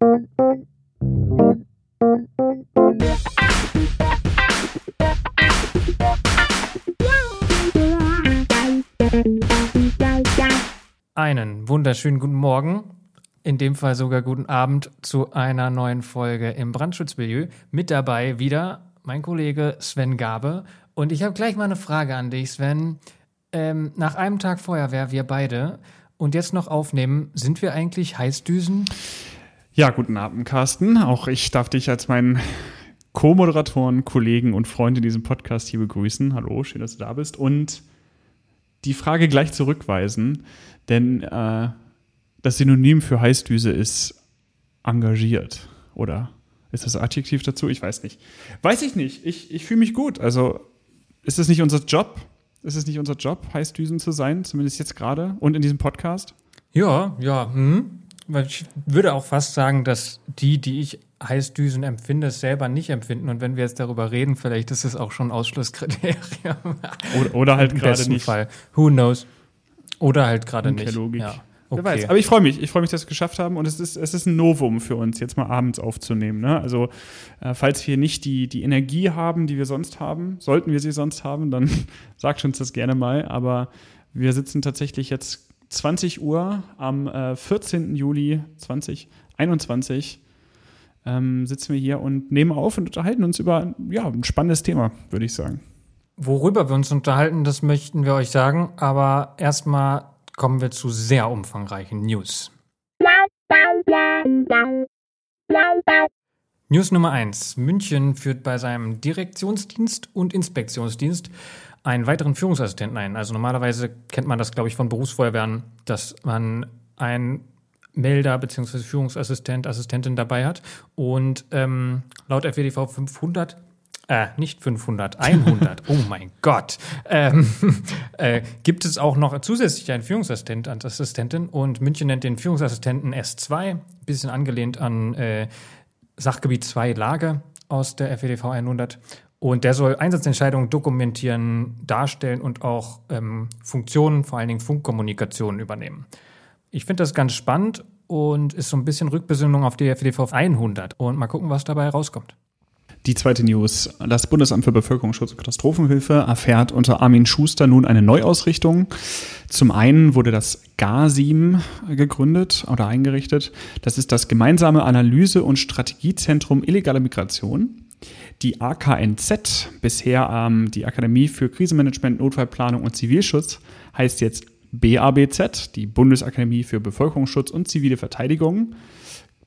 Einen wunderschönen guten Morgen, in dem Fall sogar guten Abend zu einer neuen Folge im Brandschutzmilieu. Mit dabei wieder mein Kollege Sven Gabe. Und ich habe gleich mal eine Frage an dich, Sven. Ähm, nach einem Tag Feuerwehr, wir beide, und jetzt noch aufnehmen, sind wir eigentlich Heißdüsen? Ja, guten Abend, Carsten. Auch ich darf dich als meinen Co-Moderatoren, Kollegen und Freund in diesem Podcast hier begrüßen. Hallo, schön, dass du da bist. Und die Frage gleich zurückweisen, denn äh, das Synonym für Heißdüse ist engagiert, oder? Ist das Adjektiv dazu? Ich weiß nicht. Weiß ich nicht. Ich, ich fühle mich gut. Also ist es nicht unser Job? Ist es nicht unser Job, Heißdüsen zu sein, zumindest jetzt gerade und in diesem Podcast? Ja, ja. Hm. Ich würde auch fast sagen, dass die, die ich Heißdüsen empfinde, es selber nicht empfinden. Und wenn wir jetzt darüber reden, vielleicht ist es auch schon Ausschlusskriterium. Oder, oder halt gerade nicht. Fall. Who knows? Oder halt gerade nicht. Logik. Ja. Okay. Wer weiß. Aber ich freue mich. Ich freue mich, dass wir es geschafft haben. Und es ist, es ist ein Novum für uns, jetzt mal abends aufzunehmen. Ne? Also, äh, falls wir nicht die, die Energie haben, die wir sonst haben, sollten wir sie sonst haben, dann sagt uns das gerne mal. Aber wir sitzen tatsächlich jetzt 20 Uhr am äh, 14. Juli 2021. Ähm, sitzen wir hier und nehmen auf und unterhalten uns über ja, ein spannendes Thema, würde ich sagen. Worüber wir uns unterhalten, das möchten wir euch sagen. Aber erstmal kommen wir zu sehr umfangreichen News. News Nummer 1. München führt bei seinem Direktionsdienst und Inspektionsdienst einen weiteren Führungsassistenten ein. Also normalerweise kennt man das, glaube ich, von Berufsfeuerwehren, dass man einen Melder bzw. Führungsassistent, Assistentin dabei hat. Und ähm, laut FWDV 500 äh, nicht 500, 100, oh mein Gott, ähm, äh, gibt es auch noch zusätzlich einen Führungsassistent als Assistentin und München nennt den Führungsassistenten S2, bisschen angelehnt an äh, Sachgebiet 2 Lage aus der FEDV 100. Und der soll Einsatzentscheidungen dokumentieren, darstellen und auch ähm, Funktionen, vor allen Dingen Funkkommunikation übernehmen. Ich finde das ganz spannend und ist so ein bisschen Rückbesinnung auf die FEDV 100. Und mal gucken, was dabei rauskommt. Die zweite News. Das Bundesamt für Bevölkerungsschutz und Katastrophenhilfe erfährt unter Armin Schuster nun eine Neuausrichtung. Zum einen wurde das GASIM gegründet oder eingerichtet. Das ist das gemeinsame Analyse- und Strategiezentrum illegale Migration. Die AKNZ, bisher ähm, die Akademie für Krisenmanagement, Notfallplanung und Zivilschutz, heißt jetzt BABZ, die Bundesakademie für Bevölkerungsschutz und zivile Verteidigung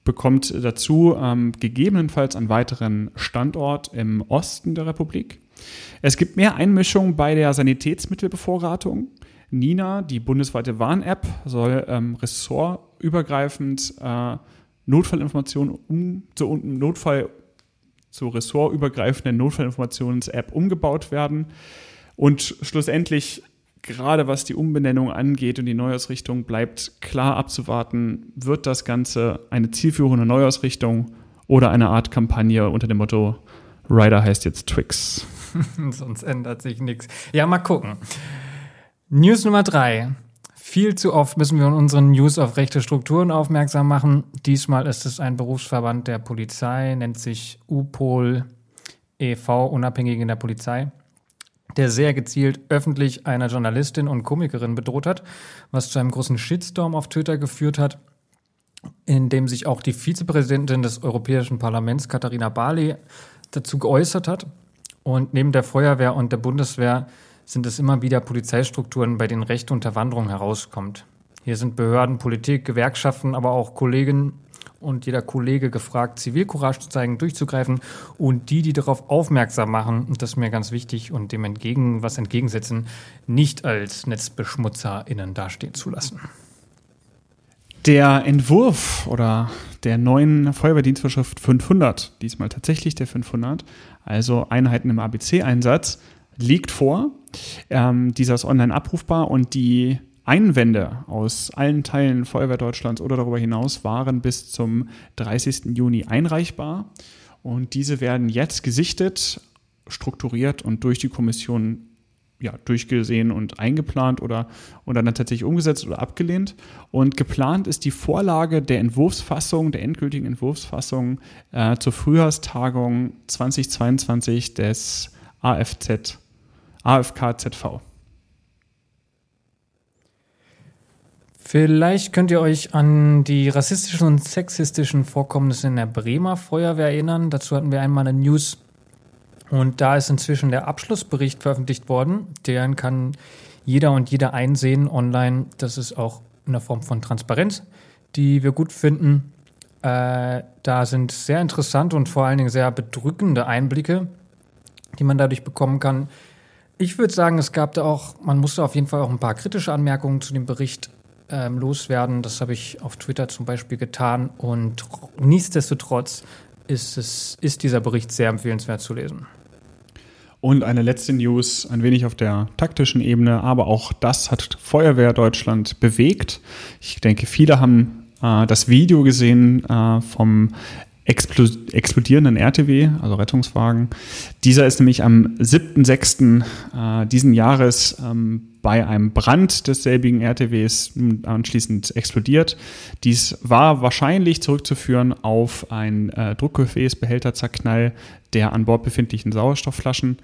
bekommt dazu ähm, gegebenenfalls einen weiteren Standort im Osten der Republik. Es gibt mehr Einmischung bei der Sanitätsmittelbevorratung. Nina, die bundesweite Warn-App, soll ähm, ressortübergreifend äh, Notfallinformationen um, zu Notfall zu ressortübergreifenden Notfallinformations-App umgebaut werden. Und schlussendlich gerade was die Umbenennung angeht und die Neuausrichtung, bleibt klar abzuwarten, wird das Ganze eine zielführende Neuausrichtung oder eine Art Kampagne unter dem Motto Rider heißt jetzt Twix. Sonst ändert sich nichts. Ja, mal gucken. News Nummer drei. Viel zu oft müssen wir in unseren News auf rechte Strukturen aufmerksam machen. Diesmal ist es ein Berufsverband der Polizei, nennt sich UPOL e.V., unabhängig in der Polizei der sehr gezielt öffentlich einer Journalistin und Komikerin bedroht hat, was zu einem großen Shitstorm auf Twitter geführt hat, in dem sich auch die Vizepräsidentin des Europäischen Parlaments, Katharina Barley, dazu geäußert hat. Und neben der Feuerwehr und der Bundeswehr sind es immer wieder Polizeistrukturen, bei denen Rechte Unterwanderung herauskommt. Hier sind Behörden, Politik, Gewerkschaften, aber auch Kolleginnen und jeder Kollege gefragt, Zivilcourage zu zeigen, durchzugreifen und die, die darauf aufmerksam machen, und das ist mir ganz wichtig und dem entgegen was entgegensetzen, nicht als NetzbeschmutzerInnen dastehen zu lassen. Der Entwurf oder der neuen Feuerwehrdienstvorschrift 500, diesmal tatsächlich der 500, also Einheiten im ABC-Einsatz, liegt vor. Ähm, dieser ist online abrufbar und die Einwände aus allen Teilen Feuerwehr Deutschlands oder darüber hinaus waren bis zum 30. Juni einreichbar. Und diese werden jetzt gesichtet, strukturiert und durch die Kommission ja, durchgesehen und eingeplant oder, oder dann tatsächlich umgesetzt oder abgelehnt. Und geplant ist die Vorlage der Entwurfsfassung, der endgültigen Entwurfsfassung äh, zur Frühjahrstagung 2022 des AFZ, AFKZV. Vielleicht könnt ihr euch an die rassistischen und sexistischen Vorkommnisse in der Bremer Feuerwehr erinnern. Dazu hatten wir einmal eine News. Und da ist inzwischen der Abschlussbericht veröffentlicht worden. Den kann jeder und jeder einsehen online. Das ist auch eine Form von Transparenz, die wir gut finden. Äh, da sind sehr interessante und vor allen Dingen sehr bedrückende Einblicke, die man dadurch bekommen kann. Ich würde sagen, es gab da auch, man musste auf jeden Fall auch ein paar kritische Anmerkungen zu dem Bericht ähm, loswerden. Das habe ich auf Twitter zum Beispiel getan. Und nichtsdestotrotz ist, es, ist dieser Bericht sehr empfehlenswert zu lesen. Und eine letzte News, ein wenig auf der taktischen Ebene, aber auch das hat Feuerwehr Deutschland bewegt. Ich denke, viele haben äh, das Video gesehen äh, vom explodierenden RTW, also Rettungswagen. Dieser ist nämlich am 7.6. Äh, diesen Jahres ähm, bei einem Brand desselbigen RTWs anschließend explodiert. Dies war wahrscheinlich zurückzuführen auf ein äh, Druckgefäßbehälterzerknall der an Bord befindlichen Sauerstoffflaschen.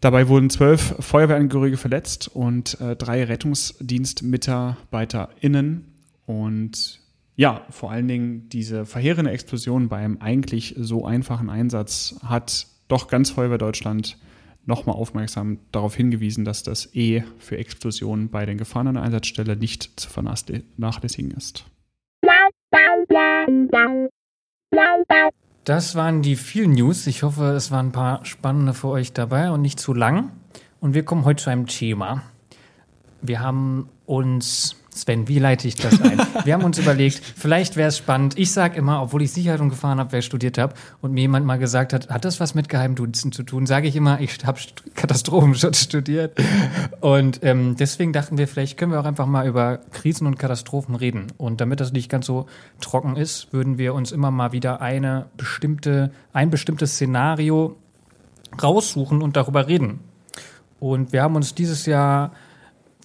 Dabei wurden zwölf Feuerwehrangehörige verletzt und äh, drei RettungsdienstmitarbeiterInnen. Und ja, vor allen Dingen diese verheerende Explosion beim eigentlich so einfachen Einsatz hat doch ganz Feuerwehr Deutschland nochmal aufmerksam darauf hingewiesen, dass das E für Explosionen bei den Gefahren an der Einsatzstelle nicht zu vernachlässigen ist. Das waren die vielen News. Ich hoffe, es waren ein paar spannende für euch dabei und nicht zu lang. Und wir kommen heute zu einem Thema. Wir haben uns Sven, wie leite ich das ein? Wir haben uns überlegt, vielleicht wäre es spannend. Ich sage immer, obwohl ich Sicherheit und Gefahren habe, wer studiert habe und mir jemand mal gesagt hat, hat das was mit Geheimdiensten zu tun, sage ich immer, ich habe Katastrophenschutz studiert. Und ähm, deswegen dachten wir, vielleicht können wir auch einfach mal über Krisen und Katastrophen reden. Und damit das nicht ganz so trocken ist, würden wir uns immer mal wieder eine bestimmte, ein bestimmtes Szenario raussuchen und darüber reden. Und wir haben uns dieses Jahr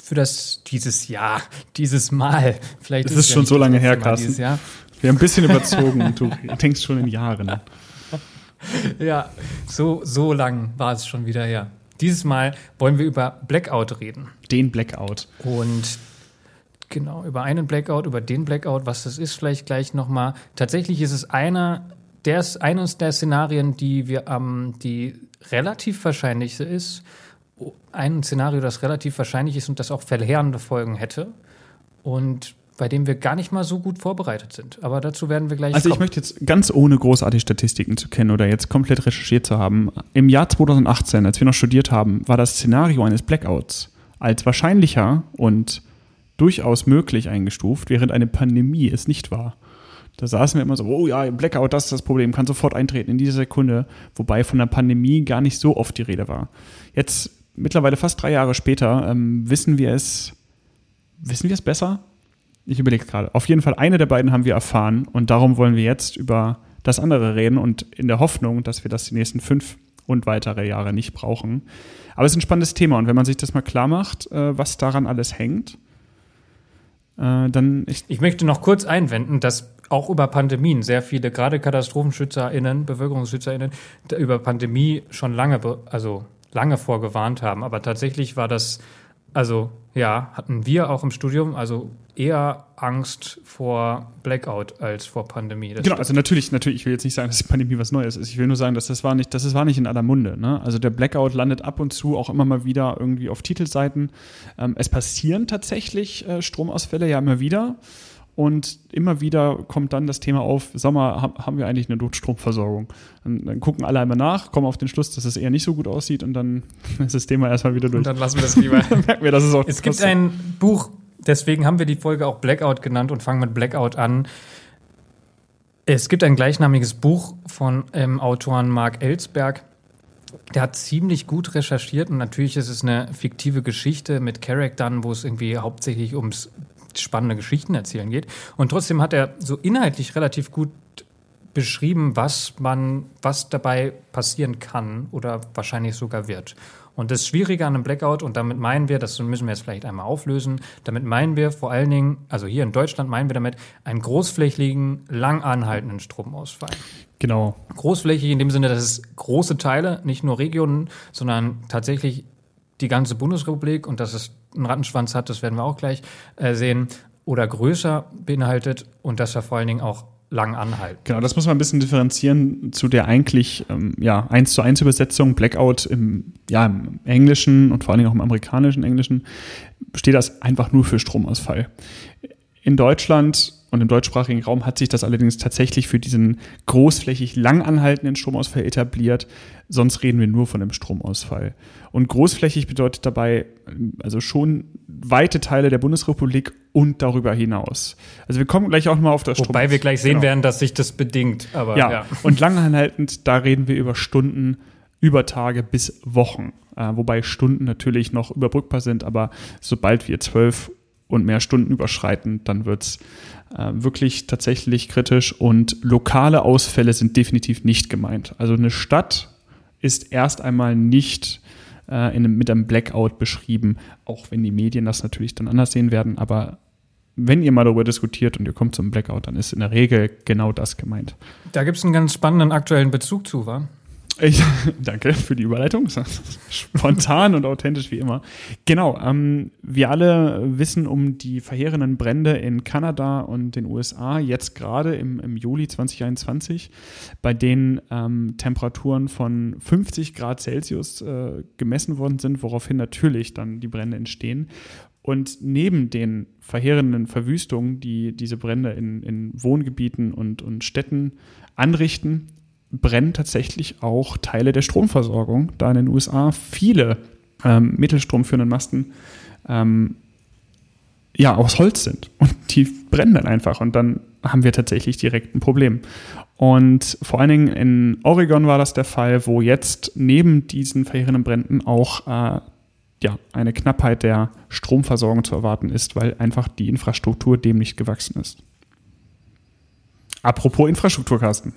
für das dieses Jahr, dieses Mal. Vielleicht das ist, ist schon so lange her, Carsten. Wir haben ein bisschen überzogen und du denkst schon in Jahren. ja, so, so lang war es schon wieder her. Dieses Mal wollen wir über Blackout reden. Den Blackout. Und genau, über einen Blackout, über den Blackout, was das ist, vielleicht gleich nochmal. Tatsächlich ist es einer, der eines der Szenarien, die wir am, ähm, die relativ wahrscheinlich ist ein Szenario, das relativ wahrscheinlich ist und das auch verheerende Folgen hätte und bei dem wir gar nicht mal so gut vorbereitet sind. Aber dazu werden wir gleich. Also ich möchte jetzt ganz ohne großartige Statistiken zu kennen oder jetzt komplett recherchiert zu haben. Im Jahr 2018, als wir noch studiert haben, war das Szenario eines Blackouts als wahrscheinlicher und durchaus möglich eingestuft, während eine Pandemie es nicht war. Da saßen wir immer so, oh ja, Blackout, das ist das Problem, kann sofort eintreten in dieser Sekunde, wobei von der Pandemie gar nicht so oft die Rede war. Jetzt mittlerweile fast drei Jahre später, ähm, wissen wir es, wissen wir es besser? Ich überlege gerade. Auf jeden Fall eine der beiden haben wir erfahren und darum wollen wir jetzt über das andere reden und in der Hoffnung, dass wir das die nächsten fünf und weitere Jahre nicht brauchen. Aber es ist ein spannendes Thema und wenn man sich das mal klar macht, äh, was daran alles hängt, äh, dann. Ich, ich möchte noch kurz einwenden, dass auch über Pandemien sehr viele, gerade KatastrophenschützerInnen, BevölkerungsschützerInnen, über Pandemie schon lange, also lange vorgewarnt haben. Aber tatsächlich war das, also ja, hatten wir auch im Studium, also eher Angst vor Blackout als vor Pandemie. Das genau, also natürlich, natürlich, ich will jetzt nicht sagen, dass die Pandemie was Neues ist. Ich will nur sagen, dass das war nicht, dass das war nicht in aller Munde. Ne? Also der Blackout landet ab und zu auch immer mal wieder irgendwie auf Titelseiten. Ähm, es passieren tatsächlich äh, Stromausfälle ja immer wieder. Und immer wieder kommt dann das Thema auf, Sommer haben wir eigentlich eine Notstromversorgung. Dann, dann, gucken alle einmal nach, kommen auf den Schluss, dass es eher nicht so gut aussieht und dann ist das Thema erstmal wieder durch. Und dann lassen wir das lieber. merken wir, dass es auch Es gibt ein Buch, deswegen haben wir die Folge auch Blackout genannt und fangen mit Blackout an. Es gibt ein gleichnamiges Buch von ähm, Autoren Mark Ellsberg. Der hat ziemlich gut recherchiert und natürlich ist es eine fiktive Geschichte mit Charaktern, wo es irgendwie hauptsächlich ums spannende Geschichten erzählen geht. Und trotzdem hat er so inhaltlich relativ gut beschrieben, was man, was dabei passieren kann oder wahrscheinlich sogar wird. Und das Schwierige an einem Blackout, und damit meinen wir, das müssen wir jetzt vielleicht einmal auflösen, damit meinen wir vor allen Dingen, also hier in Deutschland meinen wir damit einen großflächigen, lang anhaltenden Stromausfall. Genau. Großflächig in dem Sinne, dass es große Teile, nicht nur Regionen, sondern tatsächlich die ganze Bundesrepublik und dass es einen Rattenschwanz hat, das werden wir auch gleich äh, sehen, oder größer beinhaltet und dass er vor allen Dingen auch lang anhalten. Genau, das muss man ein bisschen differenzieren zu der eigentlich ähm, ja, 1 zu 1 Übersetzung, Blackout im, ja, im Englischen und vor allen Dingen auch im amerikanischen Englischen, steht das einfach nur für Stromausfall. In Deutschland und im deutschsprachigen Raum hat sich das allerdings tatsächlich für diesen großflächig lang anhaltenden Stromausfall etabliert. Sonst reden wir nur von einem Stromausfall. Und großflächig bedeutet dabei also schon weite Teile der Bundesrepublik und darüber hinaus. Also wir kommen gleich auch mal auf das Strom. Wobei wir gleich sehen genau. werden, dass sich das bedingt. Aber, ja. ja. und langanhaltend, da reden wir über Stunden, über Tage bis Wochen. Äh, wobei Stunden natürlich noch überbrückbar sind, aber sobald wir zwölf und mehr Stunden überschreiten, dann wird es äh, wirklich tatsächlich kritisch und lokale Ausfälle sind definitiv nicht gemeint. Also eine Stadt ist erst einmal nicht äh, in, mit einem Blackout beschrieben, auch wenn die Medien das natürlich dann anders sehen werden, aber wenn ihr mal darüber diskutiert und ihr kommt zum Blackout, dann ist in der Regel genau das gemeint. Da gibt es einen ganz spannenden aktuellen Bezug zu, wa? Ich, danke für die Überleitung. Spontan und authentisch wie immer. Genau, ähm, wir alle wissen um die verheerenden Brände in Kanada und den USA, jetzt gerade im, im Juli 2021, bei denen ähm, Temperaturen von 50 Grad Celsius äh, gemessen worden sind, woraufhin natürlich dann die Brände entstehen. Und neben den verheerenden Verwüstungen, die diese Brände in, in Wohngebieten und, und Städten anrichten, brennen tatsächlich auch Teile der Stromversorgung, da in den USA viele ähm, mittelstromführenden Masten ähm, ja aus Holz sind und die brennen dann einfach und dann haben wir tatsächlich direkt ein Problem. Und vor allen Dingen in Oregon war das der Fall, wo jetzt neben diesen verheerenden Bränden auch äh, ja, eine Knappheit der Stromversorgung zu erwarten ist, weil einfach die Infrastruktur dem nicht gewachsen ist. Apropos Infrastruktur, Carsten.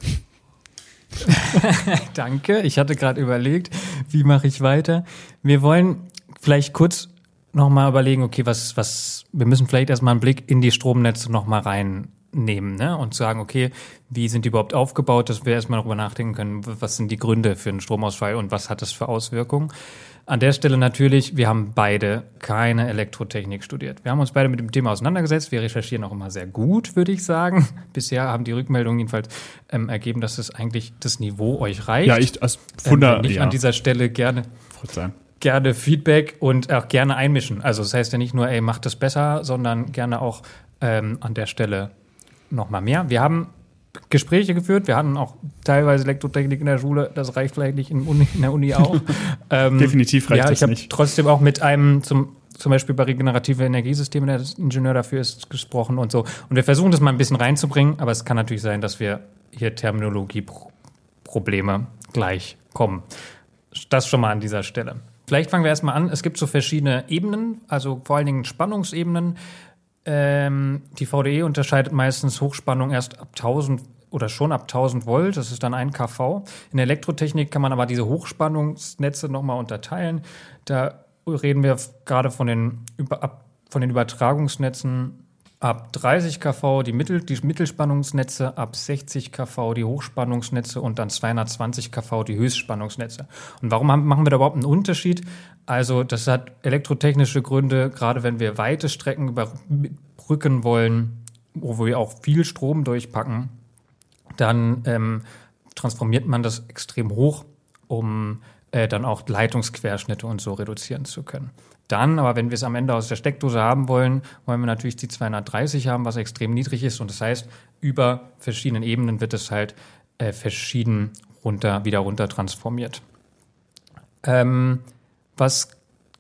Danke. Ich hatte gerade überlegt, wie mache ich weiter. Wir wollen vielleicht kurz nochmal überlegen, okay, was, was, wir müssen vielleicht erstmal einen Blick in die Stromnetze nochmal reinnehmen, ne? Und sagen, okay, wie sind die überhaupt aufgebaut, dass wir erstmal darüber nachdenken können, was sind die Gründe für einen Stromausfall und was hat das für Auswirkungen. An der Stelle natürlich, wir haben beide keine Elektrotechnik studiert. Wir haben uns beide mit dem Thema auseinandergesetzt. Wir recherchieren auch immer sehr gut, würde ich sagen. Bisher haben die Rückmeldungen jedenfalls ähm, ergeben, dass es eigentlich das Niveau euch reicht. Ja, ich als Funder, ähm, nicht ja. an dieser Stelle gerne gerne Feedback und auch gerne einmischen. Also das heißt ja nicht nur, ey, macht es besser, sondern gerne auch ähm, an der Stelle noch mal mehr. Wir haben Gespräche geführt. Wir hatten auch teilweise Elektrotechnik in der Schule. Das reicht vielleicht nicht in, Uni, in der Uni auch. ähm, Definitiv reicht ja, das nicht. Trotzdem auch mit einem zum zum Beispiel bei regenerative Energiesysteme, der Ingenieur dafür ist, gesprochen und so. Und wir versuchen das mal ein bisschen reinzubringen, aber es kann natürlich sein, dass wir hier Terminologieprobleme gleich kommen. Das schon mal an dieser Stelle. Vielleicht fangen wir erstmal an. Es gibt so verschiedene Ebenen, also vor allen Dingen Spannungsebenen. Ähm, die VDE unterscheidet meistens Hochspannung erst ab 1000 oder schon ab 1000 Volt, das ist dann ein kV. In der Elektrotechnik kann man aber diese Hochspannungsnetze nochmal unterteilen. Da reden wir gerade von den, von den Übertragungsnetzen ab 30 kV, die, Mittel, die Mittelspannungsnetze, ab 60 kV die Hochspannungsnetze und dann 220 kV die Höchstspannungsnetze. Und warum haben, machen wir da überhaupt einen Unterschied? Also das hat elektrotechnische Gründe, gerade wenn wir weite Strecken überbrücken wollen, wo wir auch viel Strom durchpacken, dann ähm, transformiert man das extrem hoch, um äh, dann auch Leitungsquerschnitte und so reduzieren zu können. Dann, aber wenn wir es am Ende aus der Steckdose haben wollen, wollen wir natürlich die 230 haben, was extrem niedrig ist. Und das heißt, über verschiedenen Ebenen wird es halt äh, verschieden runter, wieder runter transformiert. Ähm, was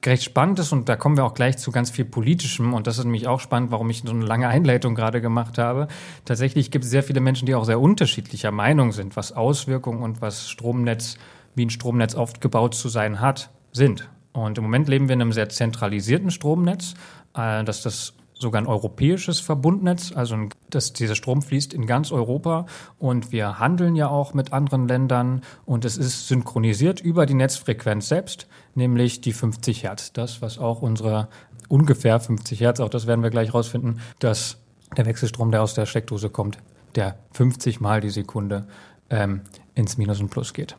recht spannend ist, und da kommen wir auch gleich zu ganz viel Politischem, und das ist nämlich auch spannend, warum ich so eine lange Einleitung gerade gemacht habe. Tatsächlich gibt es sehr viele Menschen, die auch sehr unterschiedlicher Meinung sind, was Auswirkungen und was Stromnetz, wie ein Stromnetz aufgebaut zu sein hat, sind. Und im Moment leben wir in einem sehr zentralisierten Stromnetz, äh, dass das sogar ein europäisches Verbundnetz, also dass dieser Strom fließt in ganz Europa und wir handeln ja auch mit anderen Ländern und es ist synchronisiert über die Netzfrequenz selbst, nämlich die 50 Hertz. Das, was auch unsere ungefähr 50 Hertz, auch das werden wir gleich rausfinden, dass der Wechselstrom, der aus der Steckdose kommt, der 50 mal die Sekunde ähm, ins Minus und Plus geht.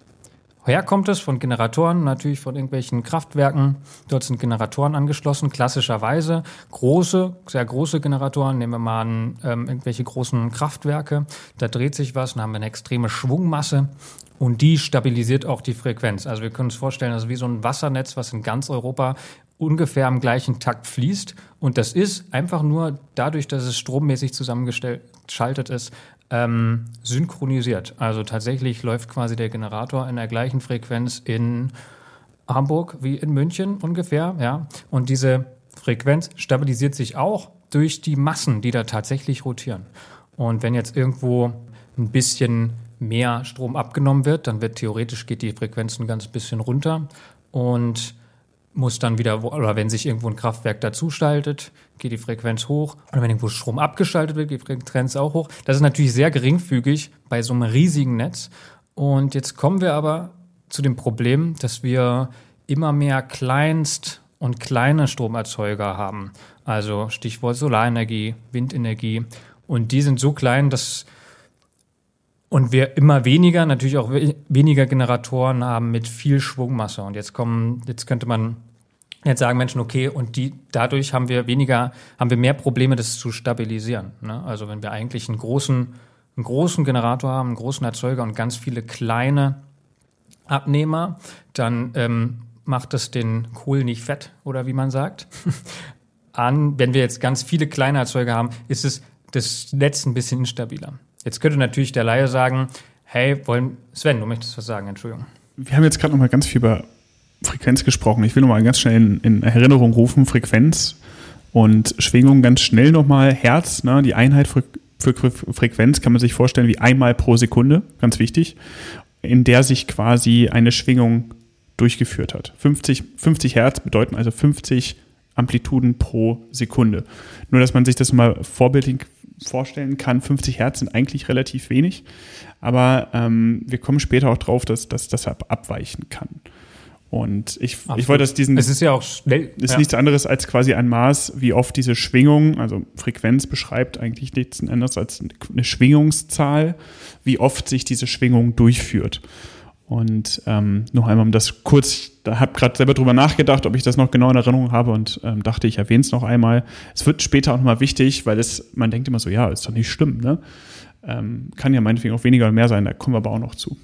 Woher kommt es? Von Generatoren, natürlich von irgendwelchen Kraftwerken. Dort sind Generatoren angeschlossen, klassischerweise große, sehr große Generatoren. Nehmen wir mal an, ähm, irgendwelche großen Kraftwerke. Da dreht sich was, dann haben wir eine extreme Schwungmasse und die stabilisiert auch die Frequenz. Also wir können uns vorstellen, das ist wie so ein Wassernetz, was in ganz Europa ungefähr am gleichen Takt fließt. Und das ist einfach nur dadurch, dass es strommäßig zusammengeschaltet ist, ähm, synchronisiert. Also tatsächlich läuft quasi der Generator in der gleichen Frequenz in Hamburg wie in München ungefähr, ja. Und diese Frequenz stabilisiert sich auch durch die Massen, die da tatsächlich rotieren. Und wenn jetzt irgendwo ein bisschen mehr Strom abgenommen wird, dann wird theoretisch geht die Frequenz ein ganz bisschen runter und muss dann wieder, oder wenn sich irgendwo ein Kraftwerk dazuschaltet, geht die Frequenz hoch. Oder wenn irgendwo Strom abgeschaltet wird, geht die Frequenz auch hoch. Das ist natürlich sehr geringfügig bei so einem riesigen Netz. Und jetzt kommen wir aber zu dem Problem, dass wir immer mehr Kleinst- und kleine Stromerzeuger haben. Also Stichwort Solarenergie, Windenergie. Und die sind so klein, dass und wir immer weniger, natürlich auch weniger Generatoren haben mit viel Schwungmasse. Und jetzt kommen, jetzt könnte man jetzt sagen Menschen, okay, und die, dadurch haben wir weniger, haben wir mehr Probleme, das zu stabilisieren. Ne? Also wenn wir eigentlich einen großen, einen großen Generator haben, einen großen Erzeuger und ganz viele kleine Abnehmer, dann ähm, macht das den Kohl nicht fett, oder wie man sagt. An, wenn wir jetzt ganz viele kleine Erzeuger haben, ist es das Netz ein bisschen instabiler. Jetzt könnte natürlich der Laie sagen, hey, wollen, Sven, du möchtest was sagen, Entschuldigung. Wir haben jetzt gerade noch mal ganz viel über Frequenz gesprochen. Ich will noch mal ganz schnell in, in Erinnerung rufen, Frequenz und Schwingung ganz schnell noch mal Herz, ne, die Einheit für, für Frequenz kann man sich vorstellen wie einmal pro Sekunde, ganz wichtig, in der sich quasi eine Schwingung durchgeführt hat. 50, 50 Hertz bedeuten also 50 Amplituden pro Sekunde. Nur, dass man sich das mal vorbildlich vorstellen kann, 50 Hertz sind eigentlich relativ wenig, aber ähm, wir kommen später auch drauf, dass, dass das abweichen kann. Und ich, ich wollte, dass diesen. Es ist ja auch schnell. Ist ja. nichts anderes als quasi ein Maß, wie oft diese Schwingung, also Frequenz beschreibt eigentlich nichts anderes als eine Schwingungszahl, wie oft sich diese Schwingung durchführt. Und ähm, noch einmal, um das kurz, da habe gerade selber drüber nachgedacht, ob ich das noch genau in Erinnerung habe und ähm, dachte, ich erwähne es noch einmal. Es wird später auch nochmal wichtig, weil es, man denkt immer so, ja, ist doch nicht schlimm, ne? Ähm, kann ja meinetwegen auch weniger oder mehr sein, da kommen wir aber auch noch zu.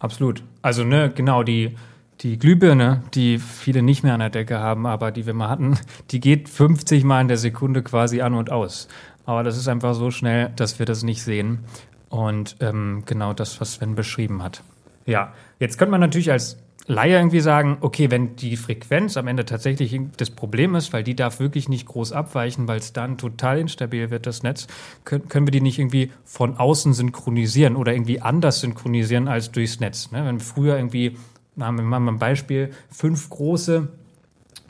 Absolut. Also, ne, genau, die, die Glühbirne, die viele nicht mehr an der Decke haben, aber die wir mal hatten, die geht 50 Mal in der Sekunde quasi an und aus. Aber das ist einfach so schnell, dass wir das nicht sehen. Und ähm, genau das, was Sven beschrieben hat. Ja, jetzt könnte man natürlich als Laie irgendwie sagen, okay, wenn die Frequenz am Ende tatsächlich das Problem ist, weil die darf wirklich nicht groß abweichen, weil es dann total instabil wird, das Netz, können, können wir die nicht irgendwie von außen synchronisieren oder irgendwie anders synchronisieren als durchs Netz. Ne? Wenn wir früher irgendwie, machen wir mal ein Beispiel, fünf große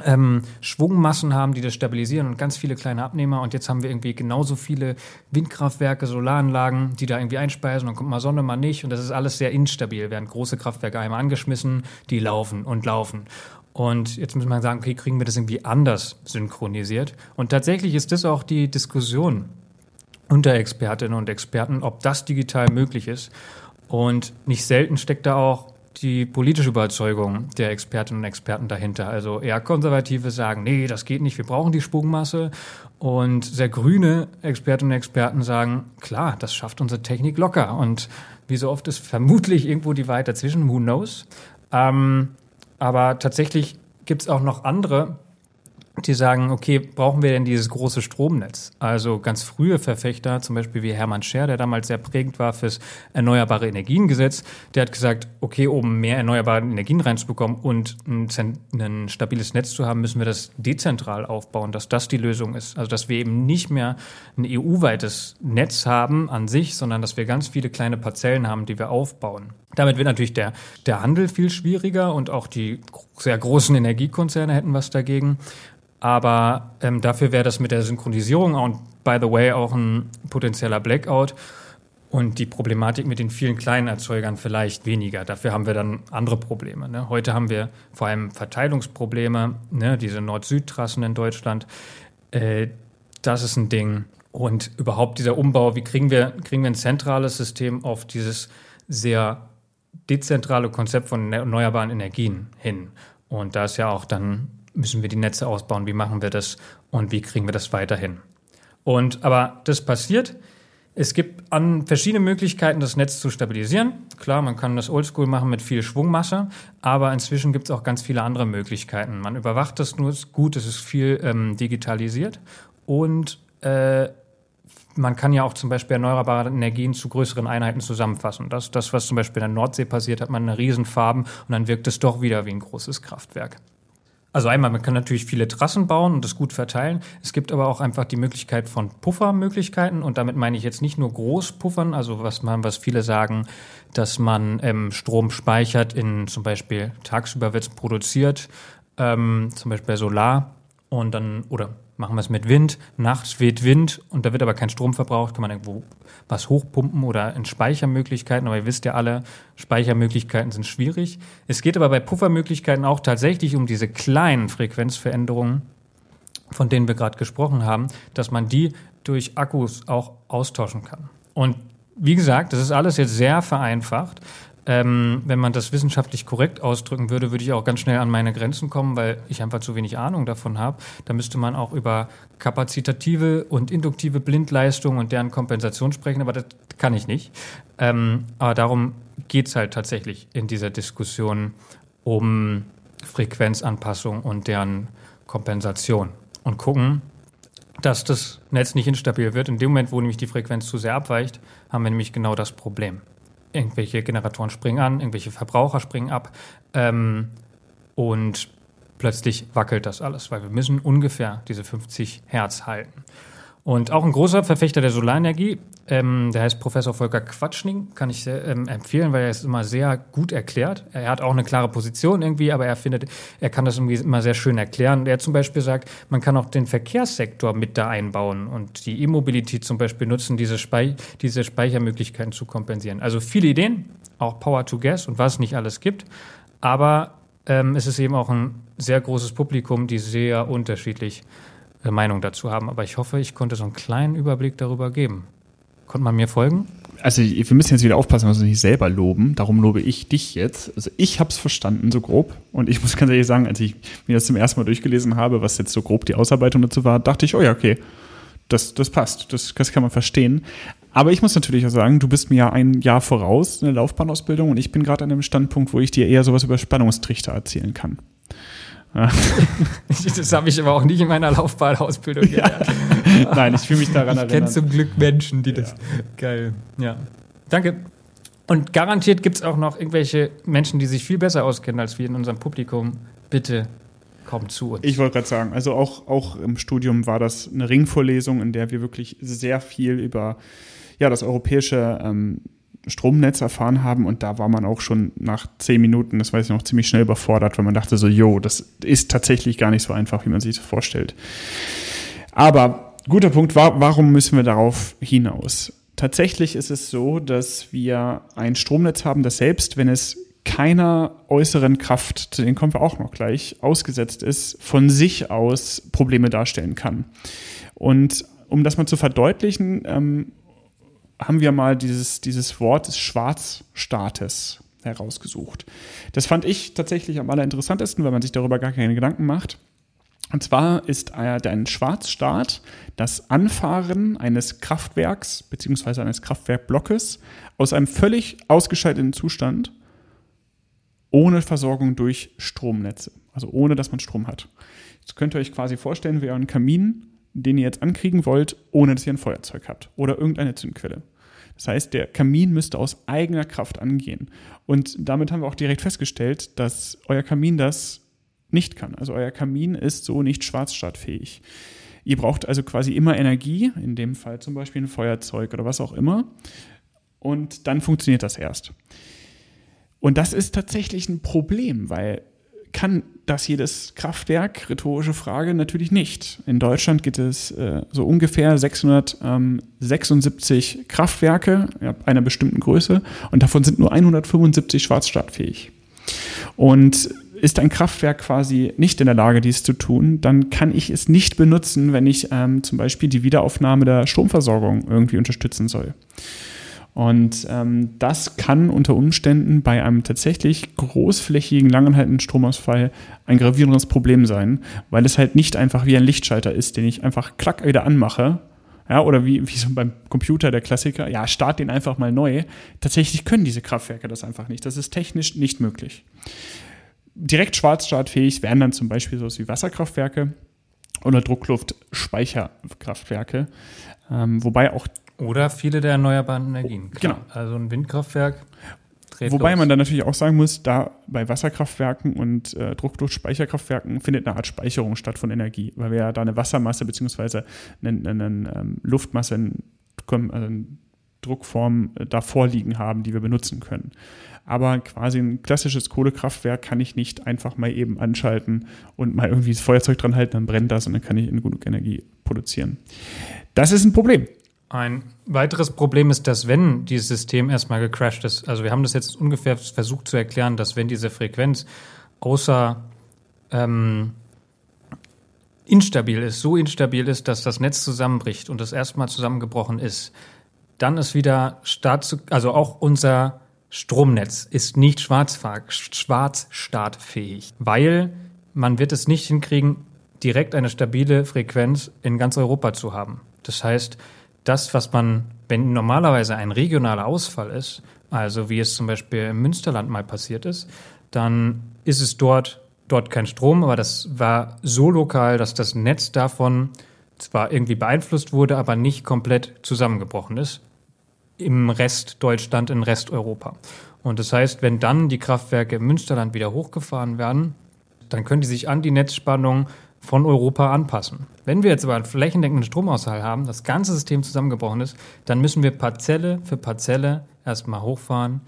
ähm, Schwungmassen haben, die das stabilisieren und ganz viele kleine Abnehmer. Und jetzt haben wir irgendwie genauso viele Windkraftwerke, Solaranlagen, die da irgendwie einspeisen. Dann kommt mal Sonne, mal nicht. Und das ist alles sehr instabil. Werden große Kraftwerke einmal angeschmissen, die laufen und laufen. Und jetzt muss man sagen, okay, kriegen wir das irgendwie anders synchronisiert? Und tatsächlich ist das auch die Diskussion unter Expertinnen und Experten, ob das digital möglich ist. Und nicht selten steckt da auch die politische Überzeugung der Expertinnen und Experten dahinter. Also eher Konservative sagen, nee, das geht nicht, wir brauchen die Sprungmasse. Und sehr grüne Expertinnen und Experten sagen, klar, das schafft unsere Technik locker. Und wie so oft ist vermutlich irgendwo die Wahrheit dazwischen, who knows. Ähm, aber tatsächlich gibt es auch noch andere die sagen, okay, brauchen wir denn dieses große Stromnetz? Also ganz frühe Verfechter, zum Beispiel wie Hermann Scher, der damals sehr prägend war fürs Erneuerbare Energiengesetz, der hat gesagt, okay, um mehr erneuerbare Energien reinzubekommen und ein, ein stabiles Netz zu haben, müssen wir das dezentral aufbauen, dass das die Lösung ist. Also dass wir eben nicht mehr ein EU-weites Netz haben an sich, sondern dass wir ganz viele kleine Parzellen haben, die wir aufbauen. Damit wird natürlich der, der Handel viel schwieriger und auch die sehr großen Energiekonzerne hätten was dagegen. Aber ähm, dafür wäre das mit der Synchronisierung und by the way auch ein potenzieller Blackout und die Problematik mit den vielen kleinen Erzeugern vielleicht weniger. Dafür haben wir dann andere Probleme. Ne? Heute haben wir vor allem Verteilungsprobleme, ne? diese Nord-Süd-Trassen in Deutschland. Äh, das ist ein Ding. Und überhaupt dieser Umbau, wie kriegen wir, kriegen wir ein zentrales System auf dieses sehr dezentrale Konzept von erneuerbaren Energien hin? Und da ist ja auch dann müssen wir die Netze ausbauen, wie machen wir das und wie kriegen wir das weiterhin. Und aber das passiert. Es gibt an verschiedene Möglichkeiten, das Netz zu stabilisieren. Klar, man kann das Oldschool machen mit viel Schwungmasse, aber inzwischen gibt es auch ganz viele andere Möglichkeiten. Man überwacht das nur gut, es ist viel ähm, digitalisiert und äh, man kann ja auch zum Beispiel erneuerbare Energien zu größeren Einheiten zusammenfassen. Das, das, was zum Beispiel in der Nordsee passiert, hat man eine Riesenfarben und dann wirkt es doch wieder wie ein großes Kraftwerk. Also einmal, man kann natürlich viele Trassen bauen und das gut verteilen. Es gibt aber auch einfach die Möglichkeit von Puffermöglichkeiten und damit meine ich jetzt nicht nur Großpuffern, also was man, was viele sagen, dass man ähm, Strom speichert in zum Beispiel tagsüber wird produziert, ähm, zum Beispiel bei Solar und dann oder machen wir es mit Wind, nachts weht Wind und da wird aber kein Strom verbraucht, kann man irgendwo was hochpumpen oder in Speichermöglichkeiten, aber ihr wisst ja alle, Speichermöglichkeiten sind schwierig. Es geht aber bei Puffermöglichkeiten auch tatsächlich um diese kleinen Frequenzveränderungen, von denen wir gerade gesprochen haben, dass man die durch Akkus auch austauschen kann. Und wie gesagt, das ist alles jetzt sehr vereinfacht. Ähm, wenn man das wissenschaftlich korrekt ausdrücken würde, würde ich auch ganz schnell an meine Grenzen kommen, weil ich einfach zu wenig Ahnung davon habe. Da müsste man auch über kapazitative und induktive Blindleistung und deren Kompensation sprechen, aber das kann ich nicht. Ähm, aber darum geht es halt tatsächlich in dieser Diskussion um Frequenzanpassung und deren Kompensation und gucken, dass das Netz nicht instabil wird. In dem Moment, wo nämlich die Frequenz zu sehr abweicht, haben wir nämlich genau das Problem irgendwelche Generatoren springen an, irgendwelche Verbraucher springen ab ähm, und plötzlich wackelt das alles, weil wir müssen ungefähr diese 50 Hertz halten. Und auch ein großer Verfechter der Solarenergie, ähm, der heißt Professor Volker Quatschning, kann ich sehr, ähm, empfehlen, weil er es immer sehr gut erklärt. Er hat auch eine klare Position irgendwie, aber er findet, er kann das irgendwie immer sehr schön erklären. Er zum Beispiel sagt, man kann auch den Verkehrssektor mit da einbauen und die E-Mobility zum Beispiel nutzen, diese, Spei diese Speichermöglichkeiten zu kompensieren. Also viele Ideen, auch Power to Gas und was nicht alles gibt. Aber ähm, es ist eben auch ein sehr großes Publikum, die sehr unterschiedlich äh, Meinung dazu haben. Aber ich hoffe, ich konnte so einen kleinen Überblick darüber geben. Konnte man mir folgen? Also wir müssen jetzt wieder aufpassen, dass wir nicht selber loben. Darum lobe ich dich jetzt. Also ich habe es verstanden, so grob. Und ich muss ganz ehrlich sagen, als ich mir das zum ersten Mal durchgelesen habe, was jetzt so grob die Ausarbeitung dazu war, dachte ich, oh ja, okay, das, das passt, das, das kann man verstehen. Aber ich muss natürlich auch sagen, du bist mir ja ein Jahr voraus in der Laufbahnausbildung und ich bin gerade an einem Standpunkt, wo ich dir eher sowas über Spannungstrichter erzählen kann. das habe ich aber auch nicht in meiner Laufbahnausbildung gelernt. Ja. Nein, ich fühle mich daran ich erinnern. Ich kenne zum Glück Menschen, die das. Geil. Ja. Danke. Und garantiert gibt es auch noch irgendwelche Menschen, die sich viel besser auskennen als wir in unserem Publikum. Bitte kommt zu uns. Ich wollte gerade sagen, also auch, auch im Studium war das eine Ringvorlesung, in der wir wirklich sehr viel über ja, das europäische ähm, Stromnetz erfahren haben und da war man auch schon nach zehn Minuten, das weiß ich noch, ziemlich schnell überfordert, weil man dachte so, jo, das ist tatsächlich gar nicht so einfach, wie man sich das vorstellt. Aber guter Punkt, warum müssen wir darauf hinaus? Tatsächlich ist es so, dass wir ein Stromnetz haben, das selbst, wenn es keiner äußeren Kraft, zu denen kommen wir auch noch gleich, ausgesetzt ist, von sich aus Probleme darstellen kann. Und um das mal zu verdeutlichen, ähm, haben wir mal dieses, dieses Wort des Schwarzstaates herausgesucht. Das fand ich tatsächlich am allerinteressantesten, weil man sich darüber gar keine Gedanken macht. Und zwar ist ein Schwarzstaat das Anfahren eines Kraftwerks bzw. eines Kraftwerkblockes aus einem völlig ausgeschalteten Zustand ohne Versorgung durch Stromnetze, also ohne dass man Strom hat. Jetzt könnt ihr euch quasi vorstellen, wie ein Kamin den ihr jetzt ankriegen wollt, ohne dass ihr ein Feuerzeug habt oder irgendeine Zündquelle. Das heißt, der Kamin müsste aus eigener Kraft angehen. Und damit haben wir auch direkt festgestellt, dass euer Kamin das nicht kann. Also euer Kamin ist so nicht schwarzstartfähig. Ihr braucht also quasi immer Energie, in dem Fall zum Beispiel ein Feuerzeug oder was auch immer. Und dann funktioniert das erst. Und das ist tatsächlich ein Problem, weil kann das jedes Kraftwerk? Rhetorische Frage, natürlich nicht. In Deutschland gibt es äh, so ungefähr 676 Kraftwerke ja, einer bestimmten Größe und davon sind nur 175 schwarzstartfähig. Und ist ein Kraftwerk quasi nicht in der Lage, dies zu tun, dann kann ich es nicht benutzen, wenn ich ähm, zum Beispiel die Wiederaufnahme der Stromversorgung irgendwie unterstützen soll. Und ähm, das kann unter Umständen bei einem tatsächlich großflächigen, langanhaltenden Stromausfall ein gravierendes Problem sein, weil es halt nicht einfach wie ein Lichtschalter ist, den ich einfach klack wieder anmache. Ja, oder wie, wie so beim Computer der Klassiker, ja, start den einfach mal neu. Tatsächlich können diese Kraftwerke das einfach nicht. Das ist technisch nicht möglich. Direkt schwarzstartfähig wären dann zum Beispiel sowas wie Wasserkraftwerke oder Druckluftspeicherkraftwerke. Ähm, wobei auch oder viele der erneuerbaren Energien. Klar. Genau. Also ein Windkraftwerk. Wobei los. man dann natürlich auch sagen muss, da bei Wasserkraftwerken und äh, Druckluftspeicherkraftwerken findet eine Art Speicherung statt von Energie, weil wir ja da eine Wassermasse bzw. eine, eine, eine ähm, Luftmasse in, also in Druckform äh, da vorliegen haben, die wir benutzen können. Aber quasi ein klassisches Kohlekraftwerk kann ich nicht einfach mal eben anschalten und mal irgendwie das Feuerzeug dran halten, dann brennt das und dann kann ich genug Energie produzieren. Das ist ein Problem. Ein weiteres Problem ist, dass wenn dieses System erstmal gecrashed ist, also wir haben das jetzt ungefähr versucht zu erklären, dass wenn diese Frequenz außer ähm, instabil ist, so instabil ist, dass das Netz zusammenbricht und das erstmal zusammengebrochen ist, dann ist wieder Start zu, also auch unser Stromnetz ist nicht schwarzstartfähig, weil man wird es nicht hinkriegen, direkt eine stabile Frequenz in ganz Europa zu haben. Das heißt, das, was man, wenn normalerweise ein regionaler Ausfall ist, also wie es zum Beispiel im Münsterland mal passiert ist, dann ist es dort, dort kein Strom, aber das war so lokal, dass das Netz davon zwar irgendwie beeinflusst wurde, aber nicht komplett zusammengebrochen ist im Rest Deutschland, in Rest Europa. Und das heißt, wenn dann die Kraftwerke im Münsterland wieder hochgefahren werden, dann können die sich an die Netzspannung von Europa anpassen. Wenn wir jetzt aber einen flächendeckenden Stromausfall haben, das ganze System zusammengebrochen ist, dann müssen wir Parzelle für Parzelle erstmal hochfahren.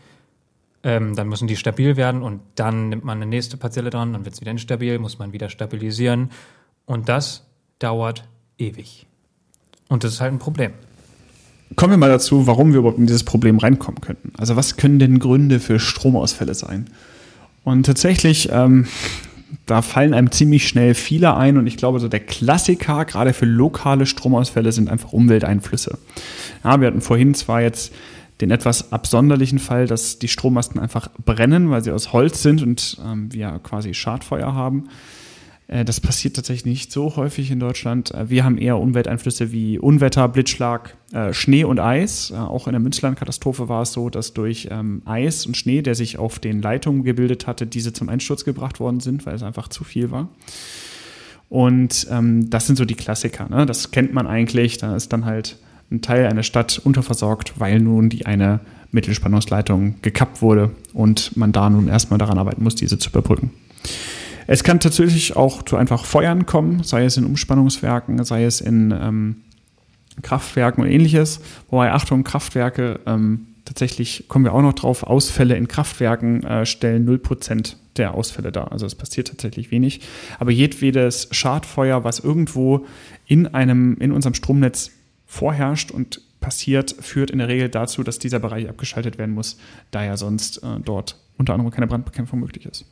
Ähm, dann müssen die stabil werden und dann nimmt man eine nächste Parzelle dran, dann wird es wieder instabil, muss man wieder stabilisieren. Und das dauert ewig. Und das ist halt ein Problem. Kommen wir mal dazu, warum wir überhaupt in dieses Problem reinkommen könnten. Also was können denn Gründe für Stromausfälle sein? Und tatsächlich ähm, da fallen einem ziemlich schnell viele ein und ich glaube, so der Klassiker, gerade für lokale Stromausfälle, sind einfach Umwelteinflüsse. Ja, wir hatten vorhin zwar jetzt den etwas absonderlichen Fall, dass die Strommasten einfach brennen, weil sie aus Holz sind und ähm, wir quasi Schadfeuer haben. Äh, das passiert tatsächlich nicht so häufig in Deutschland. Äh, wir haben eher Umwelteinflüsse wie Unwetter, Blitzschlag, äh, Schnee und Eis. Auch in der Münzland-Katastrophe war es so, dass durch ähm, Eis und Schnee, der sich auf den Leitungen gebildet hatte, diese zum Einsturz gebracht worden sind, weil es einfach zu viel war. Und ähm, das sind so die Klassiker. Ne? Das kennt man eigentlich. Da ist dann halt ein Teil einer Stadt unterversorgt, weil nun die eine Mittelspannungsleitung gekappt wurde und man da nun erstmal daran arbeiten muss, diese zu überbrücken. Es kann tatsächlich auch zu einfach Feuern kommen, sei es in Umspannungswerken, sei es in ähm, Kraftwerken und ähnliches. Wobei, Achtung, Kraftwerke, ähm, tatsächlich kommen wir auch noch drauf, Ausfälle in Kraftwerken äh, stellen 0% der Ausfälle dar. Also es passiert tatsächlich wenig. Aber jedwedes Schadfeuer, was irgendwo in einem, in unserem Stromnetz vorherrscht und passiert, führt in der Regel dazu, dass dieser Bereich abgeschaltet werden muss, da ja sonst äh, dort unter anderem keine Brandbekämpfung möglich ist.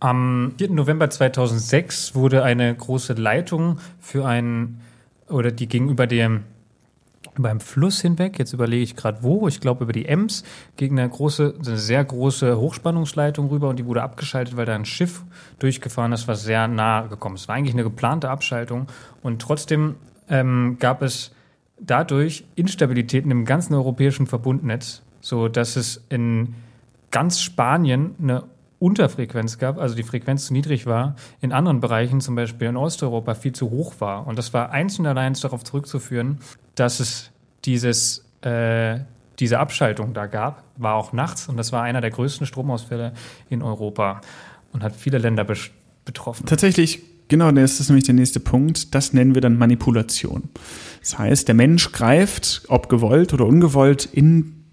Am 4. November 2006 wurde eine große Leitung für einen, oder die gegenüber dem beim Fluss hinweg, jetzt überlege ich gerade wo, ich glaube über die Ems, gegen eine große, eine sehr große Hochspannungsleitung rüber und die wurde abgeschaltet, weil da ein Schiff durchgefahren ist, was sehr nahe gekommen ist. Es war eigentlich eine geplante Abschaltung und trotzdem ähm, gab es dadurch Instabilitäten im ganzen europäischen Verbundnetz, so dass es in ganz Spanien eine Unterfrequenz gab, also die Frequenz zu niedrig war, in anderen Bereichen, zum Beispiel in Osteuropa, viel zu hoch war. Und das war einzeln allein darauf zurückzuführen, dass es dieses, äh, diese Abschaltung da gab, war auch nachts und das war einer der größten Stromausfälle in Europa und hat viele Länder betroffen. Tatsächlich, genau, das ist nämlich der nächste Punkt. Das nennen wir dann Manipulation. Das heißt, der Mensch greift, ob gewollt oder ungewollt, in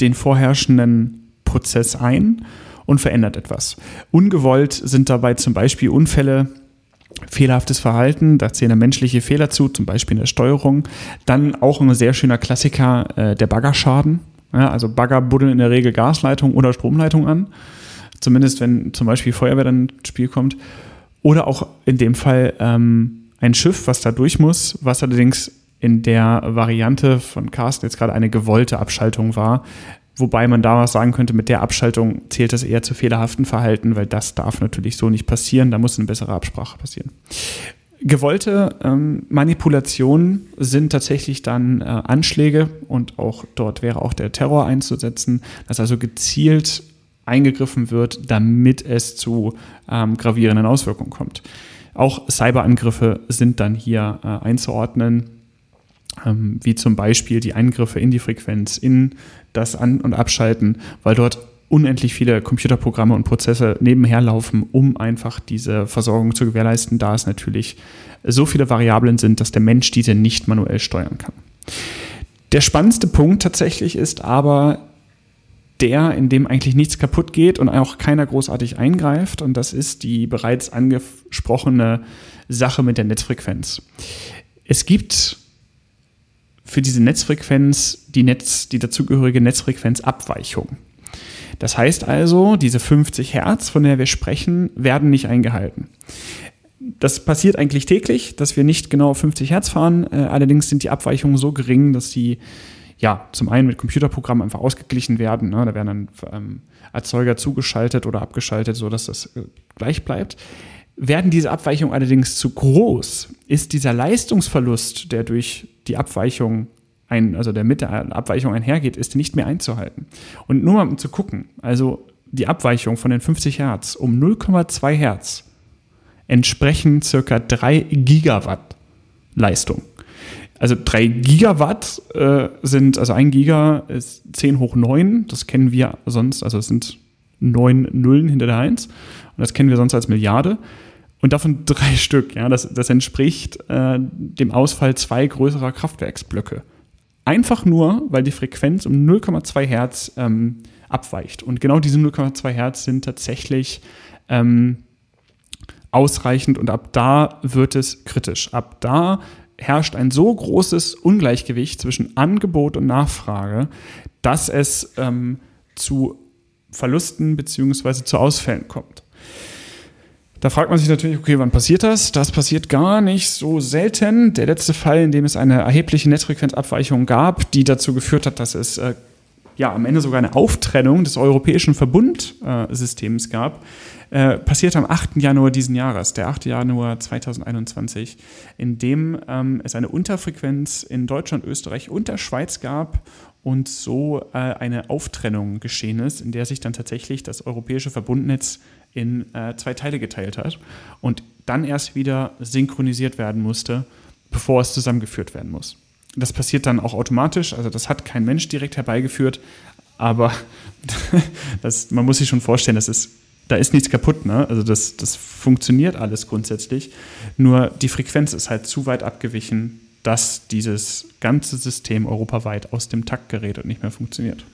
den vorherrschenden Prozess ein und verändert etwas. Ungewollt sind dabei zum Beispiel Unfälle, fehlerhaftes Verhalten, da zählen menschliche Fehler zu, zum Beispiel in der Steuerung. Dann auch ein sehr schöner Klassiker, äh, der Baggerschaden. Ja, also Bagger buddeln in der Regel Gasleitung oder Stromleitung an. Zumindest wenn zum Beispiel Feuerwehr dann ins Spiel kommt. Oder auch in dem Fall ähm, ein Schiff, was da durch muss, was allerdings in der Variante von Carsten jetzt gerade eine gewollte Abschaltung war. Wobei man da was sagen könnte, mit der Abschaltung zählt das eher zu fehlerhaften Verhalten, weil das darf natürlich so nicht passieren. Da muss eine bessere Absprache passieren. Gewollte ähm, Manipulationen sind tatsächlich dann äh, Anschläge und auch dort wäre auch der Terror einzusetzen, dass also gezielt eingegriffen wird, damit es zu ähm, gravierenden Auswirkungen kommt. Auch Cyberangriffe sind dann hier äh, einzuordnen, ähm, wie zum Beispiel die Eingriffe in die Frequenz, in das An- und Abschalten, weil dort unendlich viele Computerprogramme und Prozesse nebenher laufen, um einfach diese Versorgung zu gewährleisten, da es natürlich so viele Variablen sind, dass der Mensch diese nicht manuell steuern kann. Der spannendste Punkt tatsächlich ist aber der, in dem eigentlich nichts kaputt geht und auch keiner großartig eingreift. Und das ist die bereits angesprochene Sache mit der Netzfrequenz. Es gibt für diese Netzfrequenz die, Netz, die dazugehörige Netzfrequenzabweichung. Das heißt also, diese 50 Hertz, von der wir sprechen, werden nicht eingehalten. Das passiert eigentlich täglich, dass wir nicht genau 50 Hertz fahren. Äh, allerdings sind die Abweichungen so gering, dass sie ja zum einen mit Computerprogrammen einfach ausgeglichen werden. Ne? Da werden dann ähm, Erzeuger zugeschaltet oder abgeschaltet, sodass das äh, gleich bleibt. Werden diese Abweichungen allerdings zu groß, ist dieser Leistungsverlust, der durch die Abweichung ein, also der mit der Abweichung einhergeht, ist nicht mehr einzuhalten. Und nur mal um zu gucken, also die Abweichung von den 50 Hertz um 0,2 Hertz entsprechen circa 3 Gigawatt Leistung. Also 3 Gigawatt äh, sind, also ein Giga ist 10 hoch 9, das kennen wir sonst, also es sind 9 Nullen hinter der 1 und das kennen wir sonst als Milliarde. Und davon drei Stück, ja, das, das entspricht äh, dem Ausfall zwei größerer Kraftwerksblöcke. Einfach nur, weil die Frequenz um 0,2 Hertz ähm, abweicht. Und genau diese 0,2 Hertz sind tatsächlich ähm, ausreichend und ab da wird es kritisch. Ab da herrscht ein so großes Ungleichgewicht zwischen Angebot und Nachfrage, dass es ähm, zu Verlusten bzw. zu Ausfällen kommt. Da fragt man sich natürlich, okay, wann passiert das? Das passiert gar nicht so selten. Der letzte Fall, in dem es eine erhebliche Netzfrequenzabweichung gab, die dazu geführt hat, dass es äh, ja am Ende sogar eine Auftrennung des europäischen Verbundsystems äh, gab, äh, passierte am 8. Januar diesen Jahres, der 8. Januar 2021, in dem ähm, es eine Unterfrequenz in Deutschland, Österreich und der Schweiz gab und so äh, eine Auftrennung geschehen ist, in der sich dann tatsächlich das europäische Verbundnetz in äh, zwei Teile geteilt hat und dann erst wieder synchronisiert werden musste, bevor es zusammengeführt werden muss. Das passiert dann auch automatisch, also das hat kein Mensch direkt herbeigeführt, aber das, man muss sich schon vorstellen, das ist, da ist nichts kaputt, ne? also das, das funktioniert alles grundsätzlich, nur die Frequenz ist halt zu weit abgewichen, dass dieses ganze System europaweit aus dem Takt gerät und nicht mehr funktioniert.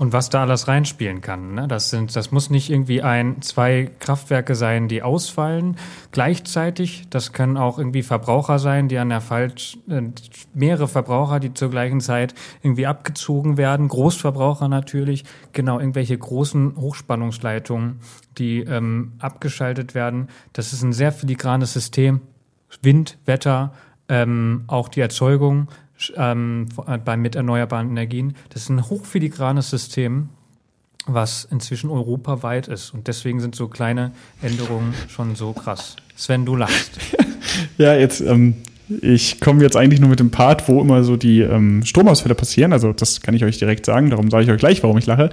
Und was da alles reinspielen kann. Ne? Das, sind, das muss nicht irgendwie ein, zwei Kraftwerke sein, die ausfallen gleichzeitig. Das können auch irgendwie Verbraucher sein, die an der falsch, äh, mehrere Verbraucher, die zur gleichen Zeit irgendwie abgezogen werden. Großverbraucher natürlich. Genau, irgendwelche großen Hochspannungsleitungen, die ähm, abgeschaltet werden. Das ist ein sehr filigranes System. Wind, Wetter, ähm, auch die Erzeugung ähm, äh, bei, mit erneuerbaren Energien. Das ist ein hochfiligranes System, was inzwischen europaweit ist. Und deswegen sind so kleine Änderungen schon so krass. Sven, du lachst. ja, jetzt, ähm, ich komme jetzt eigentlich nur mit dem Part, wo immer so die ähm, Stromausfälle passieren. Also das kann ich euch direkt sagen, darum sage ich euch gleich, warum ich lache.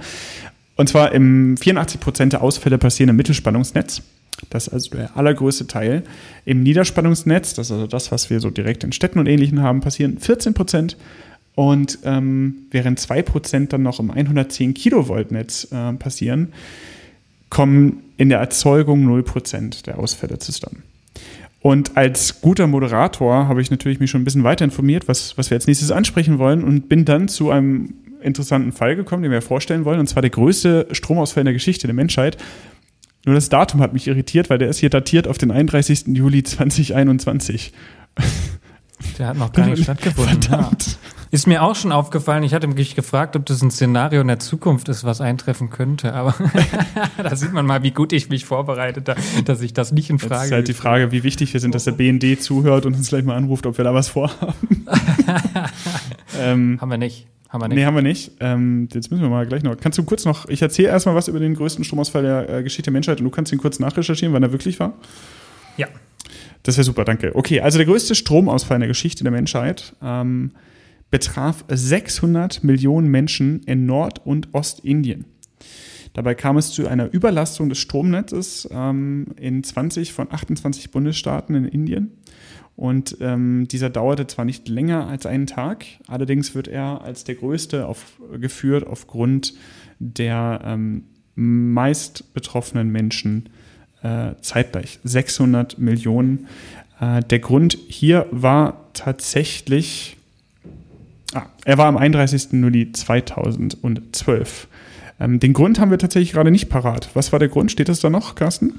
Und zwar im 84 Prozent der Ausfälle passieren im Mittelspannungsnetz. Das ist also der allergrößte Teil. Im Niederspannungsnetz, das ist also das, was wir so direkt in Städten und Ähnlichem haben, passieren 14 Prozent. Und ähm, während 2 Prozent dann noch im 110 Kilovolt Netz äh, passieren, kommen in der Erzeugung 0 Prozent der Ausfälle zusammen. Und als guter Moderator habe ich natürlich mich schon ein bisschen weiter informiert, was, was wir als nächstes ansprechen wollen und bin dann zu einem interessanten Fall gekommen, den wir vorstellen wollen, und zwar der größte Stromausfall in der Geschichte der Menschheit. Nur das Datum hat mich irritiert, weil der ist hier datiert auf den 31. Juli 2021. Der hat noch gar nicht stattgefunden. Verdammt. Ja. Ist mir auch schon aufgefallen. Ich hatte mich gefragt, ob das ein Szenario in der Zukunft ist, was eintreffen könnte. Aber da sieht man mal, wie gut ich mich vorbereitet habe, dass ich das nicht in Frage Jetzt ist halt die Frage, wie wichtig wir sind, dass der BND zuhört und uns gleich mal anruft, ob wir da was vorhaben. ähm, Haben wir nicht. Haben wir nicht. nee, haben wir nicht. Ähm, jetzt müssen wir mal gleich noch. Kannst du kurz noch, ich erzähle erstmal was über den größten Stromausfall der äh, Geschichte der Menschheit und du kannst ihn kurz nachrecherchieren, wann er wirklich war. Ja. Das wäre super, danke. Okay, also der größte Stromausfall in der Geschichte der Menschheit ähm, betraf 600 Millionen Menschen in Nord- und Ostindien. Dabei kam es zu einer Überlastung des Stromnetzes ähm, in 20 von 28 Bundesstaaten in Indien. Und ähm, dieser dauerte zwar nicht länger als einen Tag, allerdings wird er als der größte aufgeführt aufgrund der ähm, meist betroffenen Menschen äh, zeitgleich. 600 Millionen. Äh, der Grund hier war tatsächlich, ah, er war am 31. Juli 2012. Ähm, den Grund haben wir tatsächlich gerade nicht parat. Was war der Grund? Steht das da noch, Carsten?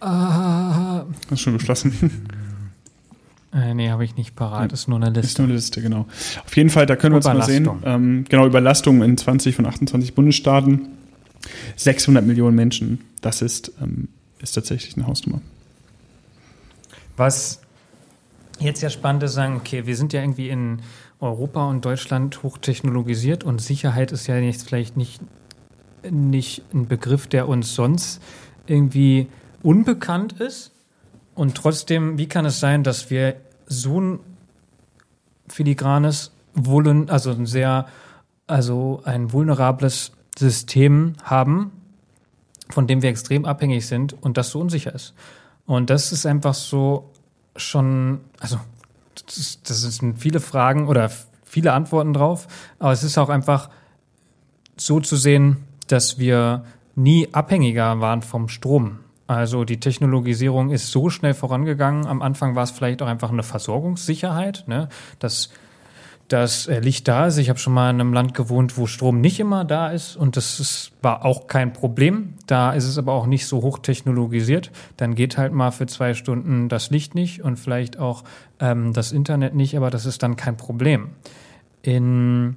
Ah, Das ist schon beschlossen. Äh, nee, habe ich nicht parat. Ist nur eine Ist Liste. nur eine Liste, genau. Auf jeden Fall, da können wir uns mal sehen. Ähm, genau, Überlastung in 20 von 28 Bundesstaaten. 600 Millionen Menschen. Das ist, ähm, ist tatsächlich eine Hausnummer. Was jetzt ja spannend ist, sagen, okay, wir sind ja irgendwie in Europa und Deutschland hochtechnologisiert und Sicherheit ist ja jetzt vielleicht nicht, nicht ein Begriff, der uns sonst irgendwie unbekannt ist. Und trotzdem, wie kann es sein, dass wir so ein filigranes, vuln, also ein sehr, also ein vulnerables System haben, von dem wir extrem abhängig sind und das so unsicher ist. Und das ist einfach so schon, also das, das sind viele Fragen oder viele Antworten drauf, aber es ist auch einfach so zu sehen, dass wir nie abhängiger waren vom Strom. Also die Technologisierung ist so schnell vorangegangen. Am Anfang war es vielleicht auch einfach eine Versorgungssicherheit, ne? dass das äh, Licht da ist. Ich habe schon mal in einem Land gewohnt, wo Strom nicht immer da ist und das ist, war auch kein Problem. Da ist es aber auch nicht so hochtechnologisiert. Dann geht halt mal für zwei Stunden das Licht nicht und vielleicht auch ähm, das Internet nicht, aber das ist dann kein Problem. In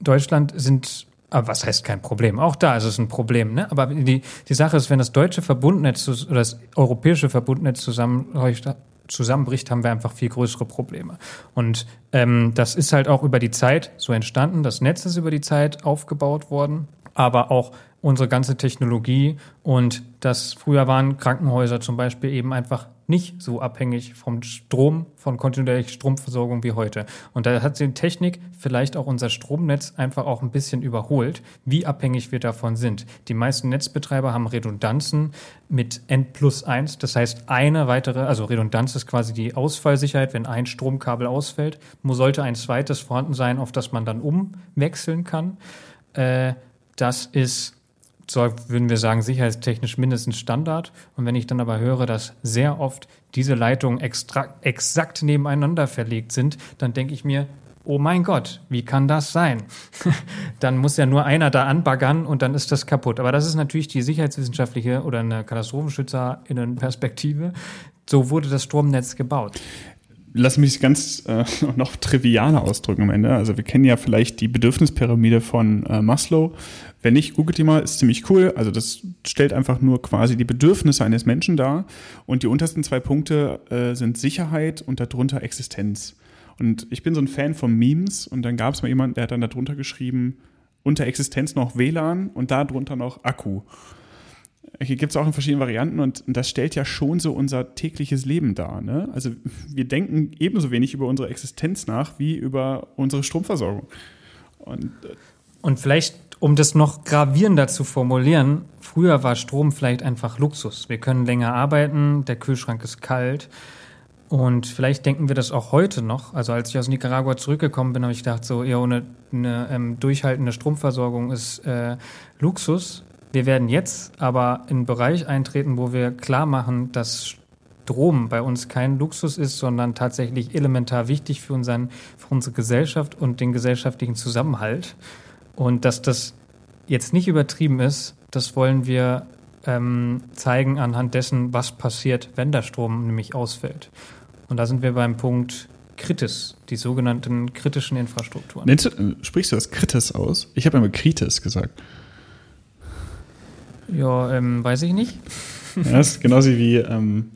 Deutschland sind, aber was heißt kein Problem? Auch da ist es ein Problem, ne? Aber die, die Sache ist, wenn das deutsche Verbundnetz oder das europäische Verbundnetz zusammenbricht, zusammenbricht, haben wir einfach viel größere Probleme. Und ähm, das ist halt auch über die Zeit so entstanden. Das Netz ist über die Zeit aufgebaut worden, aber auch unsere ganze Technologie und das früher waren Krankenhäuser zum Beispiel eben einfach nicht so abhängig vom Strom, von kontinuierlicher Stromversorgung wie heute. Und da hat die Technik vielleicht auch unser Stromnetz einfach auch ein bisschen überholt, wie abhängig wir davon sind. Die meisten Netzbetreiber haben Redundanzen mit N plus 1. Das heißt, eine weitere, also Redundanz ist quasi die Ausfallsicherheit. Wenn ein Stromkabel ausfällt, sollte ein zweites vorhanden sein, auf das man dann umwechseln kann. Äh, das ist so würden wir sagen, sicherheitstechnisch mindestens Standard. Und wenn ich dann aber höre, dass sehr oft diese Leitungen extra, exakt nebeneinander verlegt sind, dann denke ich mir, oh mein Gott, wie kann das sein? dann muss ja nur einer da anbaggern und dann ist das kaputt. Aber das ist natürlich die sicherheitswissenschaftliche oder eine KatastrophenschützerInnen-Perspektive. So wurde das Stromnetz gebaut. Lass mich es ganz äh, noch trivialer ausdrücken am Ende. Also wir kennen ja vielleicht die Bedürfnispyramide von äh, Maslow. Wenn nicht, googelt die mal, ist ziemlich cool. Also das stellt einfach nur quasi die Bedürfnisse eines Menschen dar. Und die untersten zwei Punkte äh, sind Sicherheit und darunter Existenz. Und ich bin so ein Fan von Memes und dann gab es mal jemanden, der hat dann darunter geschrieben, unter Existenz noch WLAN und darunter noch Akku. Hier gibt es auch in verschiedenen Varianten und das stellt ja schon so unser tägliches Leben dar. Ne? Also wir denken ebenso wenig über unsere Existenz nach wie über unsere Stromversorgung. Und äh, Und vielleicht, um das noch gravierender zu formulieren, früher war Strom vielleicht einfach Luxus. Wir können länger arbeiten, der Kühlschrank ist kalt. Und vielleicht denken wir das auch heute noch. Also als ich aus Nicaragua zurückgekommen bin, habe ich gedacht, so, ja, ohne eine ähm, durchhaltende Stromversorgung ist äh, Luxus. Wir werden jetzt aber in einen Bereich eintreten, wo wir klar machen, dass Strom bei uns kein Luxus ist, sondern tatsächlich elementar wichtig für, unseren, für unsere Gesellschaft und den gesellschaftlichen Zusammenhalt. Und dass das jetzt nicht übertrieben ist, das wollen wir ähm, zeigen anhand dessen, was passiert, wenn der Strom nämlich ausfällt. Und da sind wir beim Punkt Kritis, die sogenannten kritischen Infrastrukturen. Nennst äh, sprichst du das Kritis aus? Ich habe immer Kritis gesagt. Ja, ähm, weiß ich nicht. Ja, das ist genauso wie, ähm,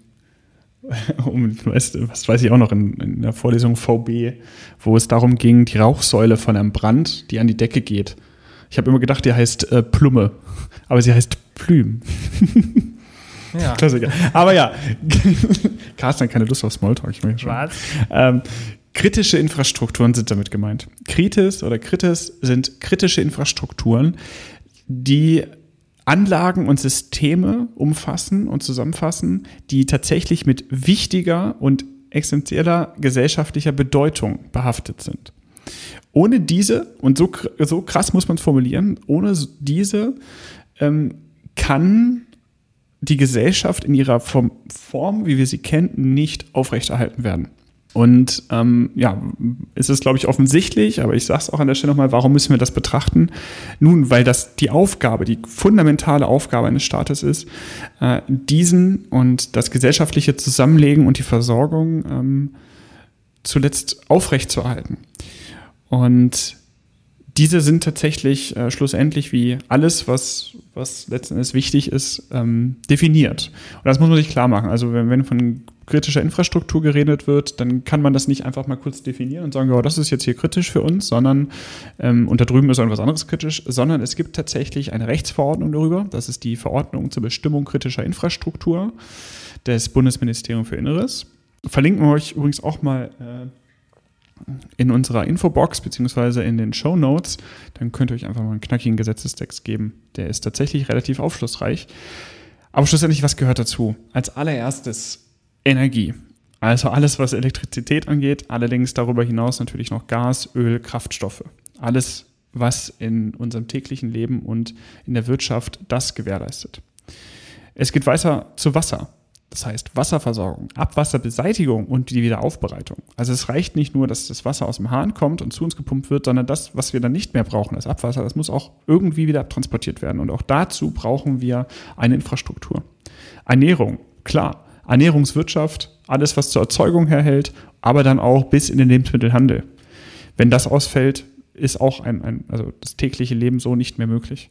um, weißt, was weiß ich auch noch in, in der Vorlesung VB, wo es darum ging, die Rauchsäule von einem Brand, die an die Decke geht. Ich habe immer gedacht, die heißt äh, Plumme, aber sie heißt Plüm. Ja. Klassiker. Aber ja, Carsten hat keine Lust auf Smalltalk. Ich merke schon. Was? Ähm, kritische Infrastrukturen sind damit gemeint. Kritis oder Kritis sind kritische Infrastrukturen, die Anlagen und Systeme umfassen und zusammenfassen, die tatsächlich mit wichtiger und essentieller gesellschaftlicher Bedeutung behaftet sind. Ohne diese, und so, so krass muss man es formulieren, ohne diese ähm, kann die Gesellschaft in ihrer Form, wie wir sie kennen, nicht aufrechterhalten werden. Und ähm, ja, es ist, glaube ich, offensichtlich, aber ich sage es auch an der Stelle nochmal, warum müssen wir das betrachten? Nun, weil das die Aufgabe, die fundamentale Aufgabe eines Staates ist, äh, diesen und das gesellschaftliche Zusammenlegen und die Versorgung ähm, zuletzt aufrechtzuerhalten. Und diese sind tatsächlich äh, schlussendlich wie alles, was, was letzten Endes wichtig ist, ähm, definiert. Und das muss man sich klar machen. Also wenn, wenn von kritischer Infrastruktur geredet wird, dann kann man das nicht einfach mal kurz definieren und sagen, ja, das ist jetzt hier kritisch für uns, sondern ähm, und da drüben ist irgendwas anderes kritisch, sondern es gibt tatsächlich eine Rechtsverordnung darüber. Das ist die Verordnung zur Bestimmung kritischer Infrastruktur des Bundesministeriums für Inneres. Verlinken wir euch übrigens auch mal äh, in unserer Infobox beziehungsweise in den Show Notes, dann könnt ihr euch einfach mal einen knackigen Gesetzestext geben. Der ist tatsächlich relativ aufschlussreich. Aber schlussendlich, was gehört dazu? Als allererstes Energie. Also alles, was Elektrizität angeht, allerdings darüber hinaus natürlich noch Gas, Öl, Kraftstoffe. Alles, was in unserem täglichen Leben und in der Wirtschaft das gewährleistet. Es geht weiter zu Wasser. Das heißt Wasserversorgung, Abwasserbeseitigung und die Wiederaufbereitung. Also es reicht nicht nur, dass das Wasser aus dem Hahn kommt und zu uns gepumpt wird, sondern das, was wir dann nicht mehr brauchen, das Abwasser, das muss auch irgendwie wieder abtransportiert werden. Und auch dazu brauchen wir eine Infrastruktur. Ernährung, klar. Ernährungswirtschaft, alles, was zur Erzeugung herhält, aber dann auch bis in den Lebensmittelhandel. Wenn das ausfällt, ist auch ein, ein also das tägliche Leben so nicht mehr möglich.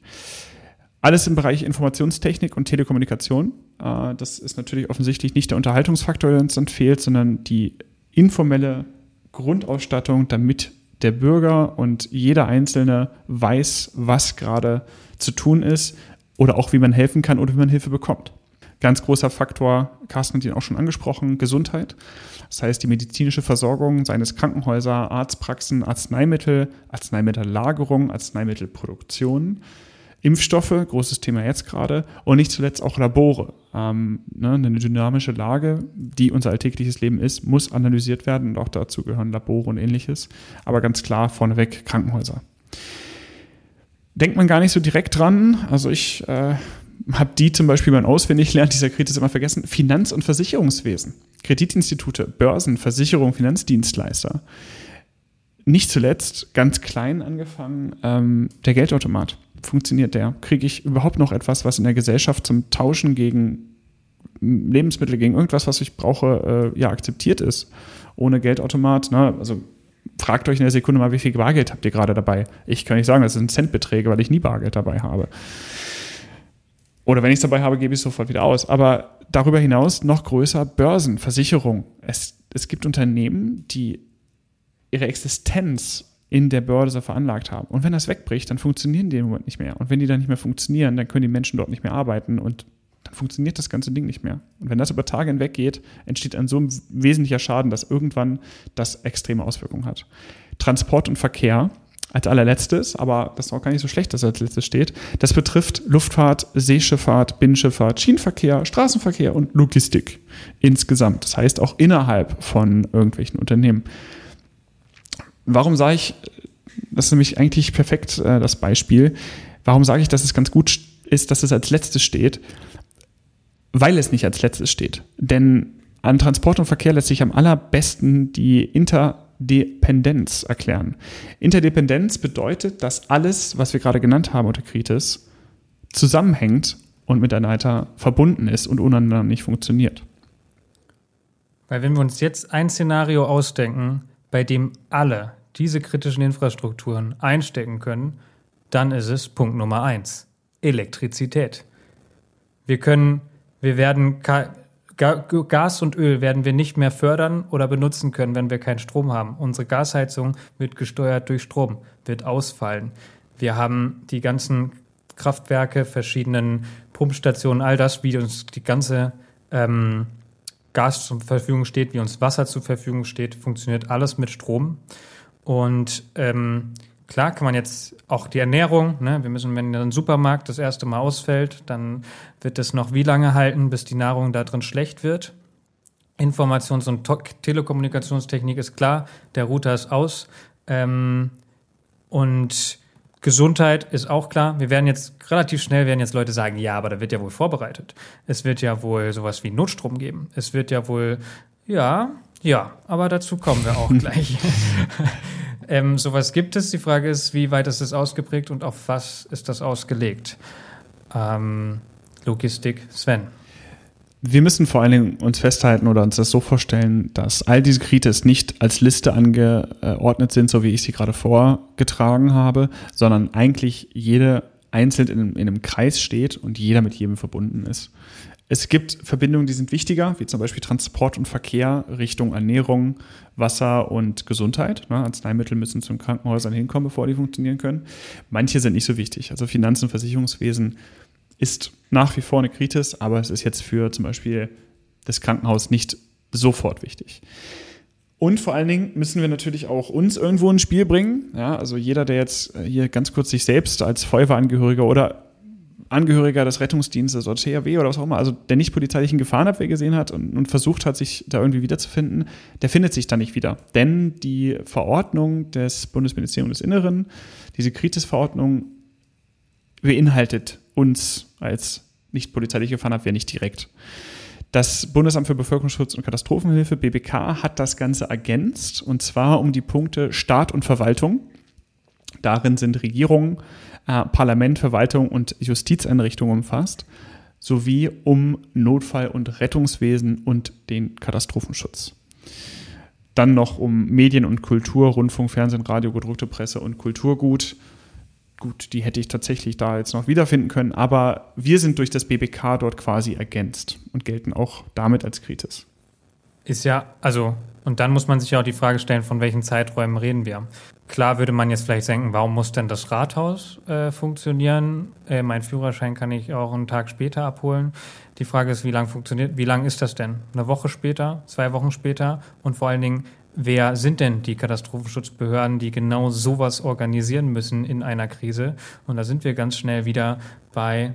Alles im Bereich Informationstechnik und Telekommunikation. Äh, das ist natürlich offensichtlich nicht der Unterhaltungsfaktor, der uns dann fehlt, sondern die informelle Grundausstattung, damit der Bürger und jeder Einzelne weiß, was gerade zu tun ist oder auch wie man helfen kann oder wie man Hilfe bekommt. Ganz großer Faktor, Carsten hat ihn auch schon angesprochen, Gesundheit. Das heißt, die medizinische Versorgung seines Krankenhäuser, Arztpraxen, Arzneimittel, Arzneimittelagerung, Arzneimittelproduktion Impfstoffe, großes Thema jetzt gerade, und nicht zuletzt auch Labore. Ähm, ne, eine dynamische Lage, die unser alltägliches Leben ist, muss analysiert werden und auch dazu gehören Labore und ähnliches. Aber ganz klar vorneweg Krankenhäuser. Denkt man gar nicht so direkt dran. Also ich äh, habe die zum Beispiel beim Auswendiglernen dieser Kritis immer vergessen. Finanz- und Versicherungswesen, Kreditinstitute, Börsen, Versicherung, Finanzdienstleister. Nicht zuletzt, ganz klein angefangen, ähm, der Geldautomat funktioniert der? Kriege ich überhaupt noch etwas, was in der Gesellschaft zum Tauschen gegen Lebensmittel, gegen irgendwas, was ich brauche, äh, ja, akzeptiert ist? Ohne Geldautomat, ne? also fragt euch in der Sekunde mal, wie viel Bargeld habt ihr gerade dabei? Ich kann nicht sagen, das sind Centbeträge, weil ich nie Bargeld dabei habe. Oder wenn ich es dabei habe, gebe ich es sofort wieder aus. Aber darüber hinaus noch größer Börsen, Versicherung. Es, es gibt Unternehmen, die ihre Existenz in der Börse veranlagt haben. Und wenn das wegbricht, dann funktionieren die im Moment nicht mehr. Und wenn die dann nicht mehr funktionieren, dann können die Menschen dort nicht mehr arbeiten und dann funktioniert das ganze Ding nicht mehr. Und wenn das über Tage hinweg geht, entsteht ein so wesentlicher Schaden, dass irgendwann das extreme Auswirkungen hat. Transport und Verkehr als allerletztes, aber das ist auch gar nicht so schlecht, dass er als letztes steht. Das betrifft Luftfahrt, Seeschifffahrt, Binnenschifffahrt, Schienenverkehr, Straßenverkehr und Logistik insgesamt. Das heißt auch innerhalb von irgendwelchen Unternehmen. Warum sage ich, das ist nämlich eigentlich perfekt äh, das Beispiel, warum sage ich, dass es ganz gut ist, dass es als letztes steht? Weil es nicht als letztes steht. Denn an Transport und Verkehr lässt sich am allerbesten die Inter Interdependenz erklären. Interdependenz bedeutet, dass alles, was wir gerade genannt haben unter Kritis, zusammenhängt und miteinander verbunden ist und untereinander nicht funktioniert. Weil wenn wir uns jetzt ein Szenario ausdenken, bei dem alle diese kritischen Infrastrukturen einstecken können, dann ist es Punkt Nummer eins. Elektrizität. Wir können, wir werden Gas und Öl werden wir nicht mehr fördern oder benutzen können, wenn wir keinen Strom haben. Unsere Gasheizung wird gesteuert durch Strom, wird ausfallen. Wir haben die ganzen Kraftwerke, verschiedenen Pumpstationen, all das, wie uns die ganze ähm, Gas zur Verfügung steht, wie uns Wasser zur Verfügung steht, funktioniert alles mit Strom. Und ähm, klar kann man jetzt auch die Ernährung, ne, wir müssen, wenn ein Supermarkt das erste Mal ausfällt, dann wird es noch wie lange halten, bis die Nahrung da drin schlecht wird. Informations- und Telekommunikationstechnik ist klar, der Router ist aus. Ähm, und Gesundheit ist auch klar. Wir werden jetzt relativ schnell werden jetzt Leute sagen, ja, aber da wird ja wohl vorbereitet. Es wird ja wohl sowas wie Notstrom geben. Es wird ja wohl, ja, ja, aber dazu kommen wir auch gleich. Ähm, sowas gibt es. Die Frage ist, wie weit ist es ausgeprägt und auf was ist das ausgelegt? Ähm, Logistik, Sven. Wir müssen vor allen Dingen uns festhalten oder uns das so vorstellen, dass all diese Kritis nicht als Liste angeordnet sind, so wie ich sie gerade vorgetragen habe, sondern eigentlich jede einzeln in, in einem Kreis steht und jeder mit jedem verbunden ist. Es gibt Verbindungen, die sind wichtiger, wie zum Beispiel Transport und Verkehr Richtung Ernährung, Wasser und Gesundheit. Ne? Arzneimittel müssen zu den Krankenhäusern hinkommen, bevor die funktionieren können. Manche sind nicht so wichtig. Also Finanz- und Versicherungswesen ist nach wie vor eine Kritis, aber es ist jetzt für zum Beispiel das Krankenhaus nicht sofort wichtig. Und vor allen Dingen müssen wir natürlich auch uns irgendwo ins Spiel bringen. Ja, also jeder, der jetzt hier ganz kurz sich selbst als Feuerwehrangehöriger oder Angehöriger des Rettungsdienstes oder THW oder was auch immer, also der nicht polizeilichen Gefahrenabwehr gesehen hat und, und, versucht hat, sich da irgendwie wiederzufinden, der findet sich da nicht wieder. Denn die Verordnung des Bundesministeriums des Inneren, diese Kritis-Verordnung, beinhaltet uns als nicht polizeiliche Gefahrenabwehr nicht direkt. Das Bundesamt für Bevölkerungsschutz und Katastrophenhilfe, BBK, hat das Ganze ergänzt und zwar um die Punkte Staat und Verwaltung. Darin sind Regierung, äh, Parlament, Verwaltung und Justizeinrichtungen umfasst, sowie um Notfall- und Rettungswesen und den Katastrophenschutz. Dann noch um Medien und Kultur, Rundfunk, Fernsehen, Radio, gedruckte Presse und Kulturgut. Gut, die hätte ich tatsächlich da jetzt noch wiederfinden können, aber wir sind durch das BBK dort quasi ergänzt und gelten auch damit als Kritis. Ist ja, also, und dann muss man sich ja auch die Frage stellen, von welchen Zeiträumen reden wir. Klar würde man jetzt vielleicht denken, warum muss denn das Rathaus äh, funktionieren? Äh, mein Führerschein kann ich auch einen Tag später abholen. Die Frage ist, wie lang funktioniert, wie lang ist das denn? Eine Woche später, zwei Wochen später? Und vor allen Dingen, wer sind denn die Katastrophenschutzbehörden, die genau sowas organisieren müssen in einer Krise? Und da sind wir ganz schnell wieder bei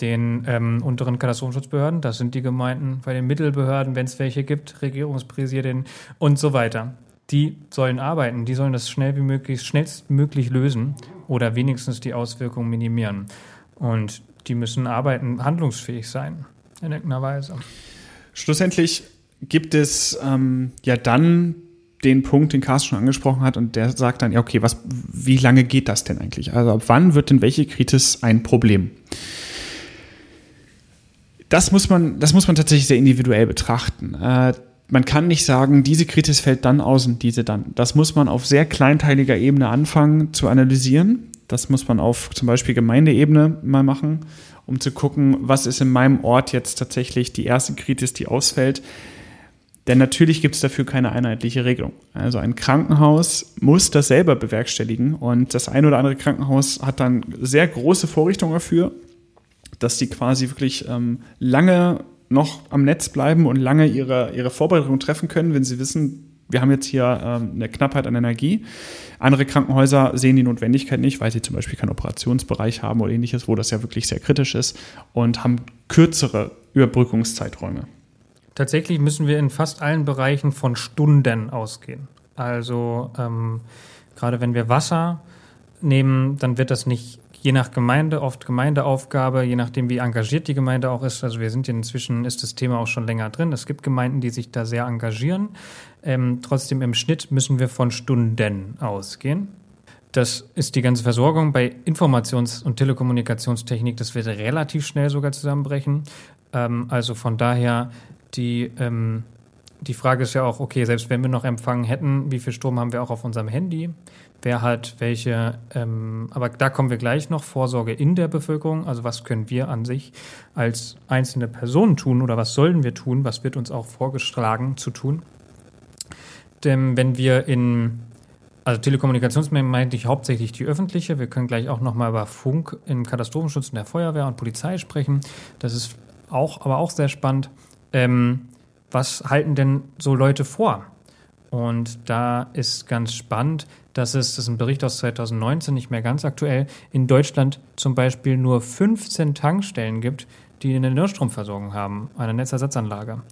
den ähm, unteren Katastrophenschutzbehörden, das sind die Gemeinden, bei den Mittelbehörden, wenn es welche gibt, Regierungspräsidien und so weiter die sollen arbeiten, die sollen das schnell wie möglich, schnellstmöglich lösen oder wenigstens die Auswirkungen minimieren. Und die müssen arbeiten, handlungsfähig sein, in irgendeiner Weise. Schlussendlich gibt es ähm, ja dann den Punkt, den Carsten schon angesprochen hat, und der sagt dann, ja, okay, was, wie lange geht das denn eigentlich? Also ab wann wird denn welche Kritis ein Problem? Das muss man, das muss man tatsächlich sehr individuell betrachten. Äh, man kann nicht sagen, diese Kritis fällt dann aus und diese dann. Das muss man auf sehr kleinteiliger Ebene anfangen zu analysieren. Das muss man auf zum Beispiel Gemeindeebene mal machen, um zu gucken, was ist in meinem Ort jetzt tatsächlich die erste Kritis, die ausfällt. Denn natürlich gibt es dafür keine einheitliche Regelung. Also ein Krankenhaus muss das selber bewerkstelligen und das ein oder andere Krankenhaus hat dann sehr große Vorrichtungen dafür, dass sie quasi wirklich ähm, lange noch am Netz bleiben und lange ihre, ihre Vorbereitung treffen können, wenn sie wissen, wir haben jetzt hier ähm, eine Knappheit an Energie. Andere Krankenhäuser sehen die Notwendigkeit nicht, weil sie zum Beispiel keinen Operationsbereich haben oder ähnliches, wo das ja wirklich sehr kritisch ist und haben kürzere Überbrückungszeiträume. Tatsächlich müssen wir in fast allen Bereichen von Stunden ausgehen. Also ähm, gerade wenn wir Wasser nehmen, dann wird das nicht je nach Gemeinde, oft Gemeindeaufgabe, je nachdem, wie engagiert die Gemeinde auch ist. Also wir sind inzwischen, ist das Thema auch schon länger drin. Es gibt Gemeinden, die sich da sehr engagieren. Ähm, trotzdem im Schnitt müssen wir von Stunden ausgehen. Das ist die ganze Versorgung. Bei Informations- und Telekommunikationstechnik, das wird relativ schnell sogar zusammenbrechen. Ähm, also von daher, die, ähm, die Frage ist ja auch, okay, selbst wenn wir noch Empfang hätten, wie viel Strom haben wir auch auf unserem Handy? Wer hat welche, ähm, aber da kommen wir gleich noch, Vorsorge in der Bevölkerung, also was können wir an sich als einzelne Personen tun oder was sollen wir tun, was wird uns auch vorgeschlagen zu tun. Denn wenn wir in, also Telekommunikationsmittel meinte ich hauptsächlich die öffentliche, wir können gleich auch nochmal über Funk im Katastrophenschutz in der Feuerwehr und Polizei sprechen, das ist auch, aber auch sehr spannend. Ähm, was halten denn so Leute vor? Und da ist ganz spannend, dass es, das ist ein Bericht aus 2019, nicht mehr ganz aktuell, in Deutschland zum Beispiel nur 15 Tankstellen gibt, die eine Notstromversorgung haben, eine Netzersatzanlage.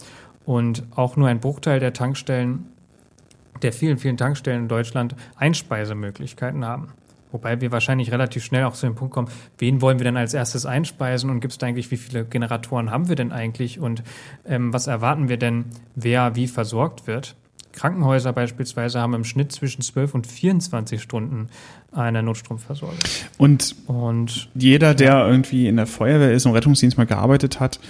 Und auch nur ein Bruchteil der Tankstellen, der vielen, vielen Tankstellen in Deutschland Einspeisemöglichkeiten haben. Wobei wir wahrscheinlich relativ schnell auch zu dem Punkt kommen, wen wollen wir denn als erstes einspeisen und gibt es da eigentlich, wie viele Generatoren haben wir denn eigentlich und ähm, was erwarten wir denn, wer wie versorgt wird? Krankenhäuser beispielsweise haben im Schnitt zwischen 12 und 24 Stunden eine Notstromversorgung. Und, und jeder, der irgendwie in der Feuerwehr ist und Rettungsdienst mal gearbeitet hat,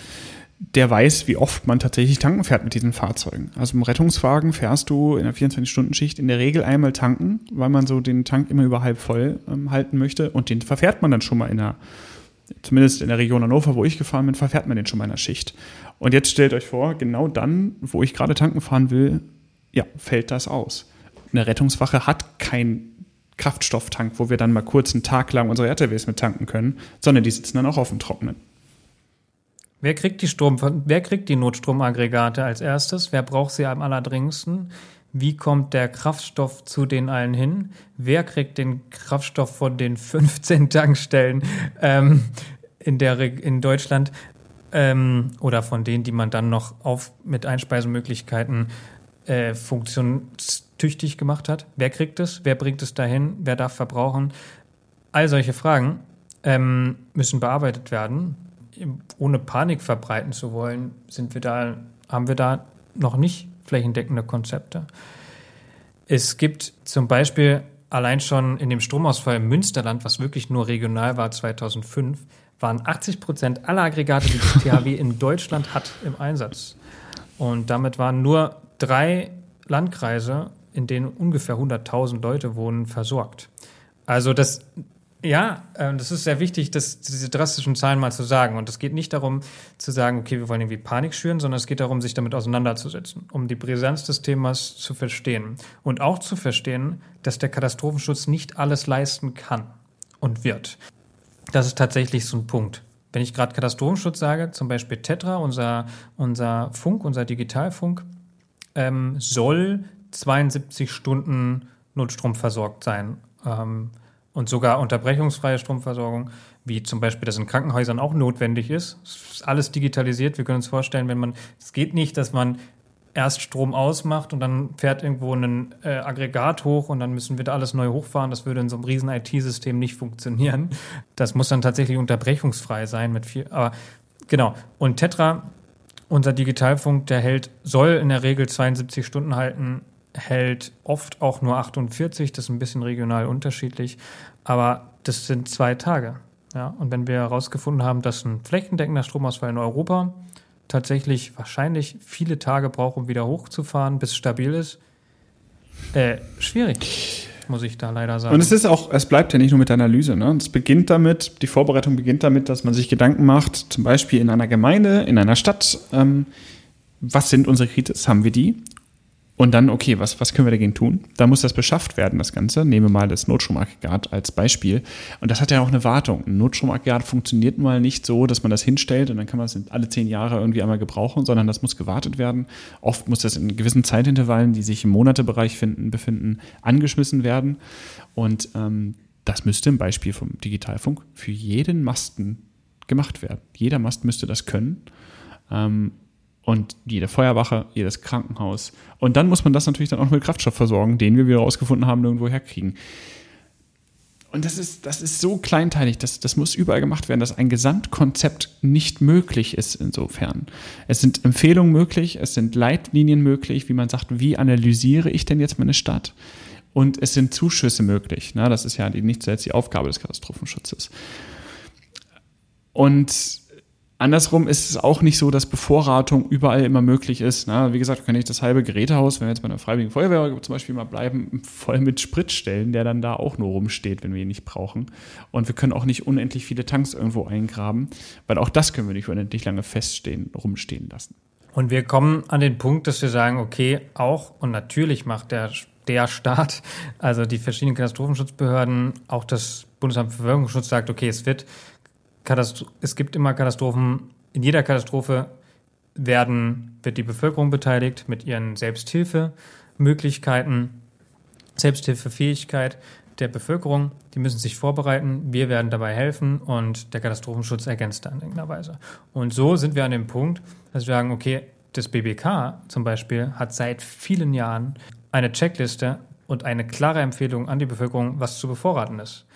der weiß, wie oft man tatsächlich tanken fährt mit diesen Fahrzeugen. Also im Rettungswagen fährst du in der 24-Stunden-Schicht in der Regel einmal tanken, weil man so den Tank immer über halb voll ähm, halten möchte und den verfährt man dann schon mal in der, zumindest in der Region Hannover, wo ich gefahren bin, verfährt man den schon mal in der Schicht. Und jetzt stellt euch vor, genau dann, wo ich gerade tanken fahren will, ja, fällt das aus. Eine Rettungswache hat keinen Kraftstofftank, wo wir dann mal kurz einen Tag lang unsere RTWs mit tanken können, sondern die sitzen dann auch auf dem Trockenen. Wer kriegt die Strom, wer kriegt die Notstromaggregate als erstes? Wer braucht sie am allerdringendsten? Wie kommt der Kraftstoff zu den allen hin? Wer kriegt den Kraftstoff von den 15 Tankstellen ähm, in, der, in Deutschland? Ähm, oder von denen, die man dann noch auf, mit Einspeisemöglichkeiten äh, funktionstüchtig gemacht hat. Wer kriegt es? Wer bringt es dahin? Wer darf verbrauchen? All solche Fragen ähm, müssen bearbeitet werden. Ohne Panik verbreiten zu wollen, sind wir da, haben wir da noch nicht flächendeckende Konzepte. Es gibt zum Beispiel allein schon in dem Stromausfall im Münsterland, was wirklich nur regional war 2005, waren 80 Prozent aller Aggregate, die die THW in Deutschland hat, im Einsatz. Und damit waren nur drei Landkreise, in denen ungefähr 100.000 Leute wohnen, versorgt. Also das, ja, äh, das ist sehr wichtig, das, diese drastischen Zahlen mal zu sagen. Und es geht nicht darum zu sagen, okay, wir wollen irgendwie Panik schüren, sondern es geht darum, sich damit auseinanderzusetzen, um die Brisanz des Themas zu verstehen. Und auch zu verstehen, dass der Katastrophenschutz nicht alles leisten kann und wird. Das ist tatsächlich so ein Punkt. Wenn ich gerade Katastrophenschutz sage, zum Beispiel Tetra, unser, unser Funk, unser Digitalfunk, ähm, soll 72 Stunden Notstrom versorgt sein. Ähm, und sogar unterbrechungsfreie Stromversorgung, wie zum Beispiel das in Krankenhäusern auch notwendig ist. Es ist alles digitalisiert. Wir können uns vorstellen, wenn man, es geht nicht, dass man erst Strom ausmacht und dann fährt irgendwo ein äh, Aggregat hoch und dann müssen wir da alles neu hochfahren. Das würde in so einem riesen IT-System nicht funktionieren. Das muss dann tatsächlich unterbrechungsfrei sein mit viel, aber genau. Und Tetra unser Digitalfunk, der hält, soll in der Regel 72 Stunden halten, hält oft auch nur 48, das ist ein bisschen regional unterschiedlich, aber das sind zwei Tage. Ja, und wenn wir herausgefunden haben, dass ein flächendeckender Stromausfall in Europa tatsächlich wahrscheinlich viele Tage braucht, um wieder hochzufahren, bis es stabil ist, äh, schwierig muss ich da leider sagen. Und es ist auch, es bleibt ja nicht nur mit der Analyse. Ne? Es beginnt damit, die Vorbereitung beginnt damit, dass man sich Gedanken macht, zum Beispiel in einer Gemeinde, in einer Stadt, ähm, was sind unsere Kritis, haben wir die? Und dann, okay, was, was können wir dagegen tun? Da muss das beschafft werden, das Ganze. Nehmen wir mal das Notstromaggregat als Beispiel. Und das hat ja auch eine Wartung. Ein Notstromaggregat funktioniert mal nicht so, dass man das hinstellt und dann kann man es alle zehn Jahre irgendwie einmal gebrauchen, sondern das muss gewartet werden. Oft muss das in gewissen Zeitintervallen, die sich im Monatebereich finden, befinden, angeschmissen werden. Und ähm, das müsste im Beispiel vom Digitalfunk für jeden Masten gemacht werden. Jeder Mast müsste das können. Ähm, und jede Feuerwache, jedes Krankenhaus. Und dann muss man das natürlich dann auch mit Kraftstoff versorgen, den wir wieder rausgefunden haben, irgendwo herkriegen. und das ist, das ist so kleinteilig, das, das muss überall gemacht werden, dass ein Gesamtkonzept nicht möglich ist insofern. Es sind Empfehlungen möglich, es sind Leitlinien möglich, wie man sagt, wie analysiere ich denn jetzt meine Stadt? Und es sind Zuschüsse möglich. Ne? Das ist ja die, nicht zuletzt die Aufgabe des Katastrophenschutzes. Und Andersrum ist es auch nicht so, dass Bevorratung überall immer möglich ist. Na, wie gesagt, kann ich das halbe Gerätehaus, wenn wir jetzt bei einer Freiwilligen Feuerwehr zum Beispiel mal bleiben, voll mit Sprit stellen, der dann da auch nur rumsteht, wenn wir ihn nicht brauchen. Und wir können auch nicht unendlich viele Tanks irgendwo eingraben, weil auch das können wir nicht unendlich lange feststehen, rumstehen lassen. Und wir kommen an den Punkt, dass wir sagen, okay, auch und natürlich macht der, der Staat, also die verschiedenen Katastrophenschutzbehörden, auch das Bundesamt für Verwaltungsschutz sagt, okay, es wird Katastro es gibt immer Katastrophen. In jeder Katastrophe werden, wird die Bevölkerung beteiligt mit ihren Selbsthilfemöglichkeiten, Selbsthilfefähigkeit der Bevölkerung. Die müssen sich vorbereiten. Wir werden dabei helfen und der Katastrophenschutz ergänzt da in irgendeiner Weise. Und so sind wir an dem Punkt, dass wir sagen, okay, das BBK zum Beispiel hat seit vielen Jahren eine Checkliste und eine klare Empfehlung an die Bevölkerung, was zu bevorraten ist.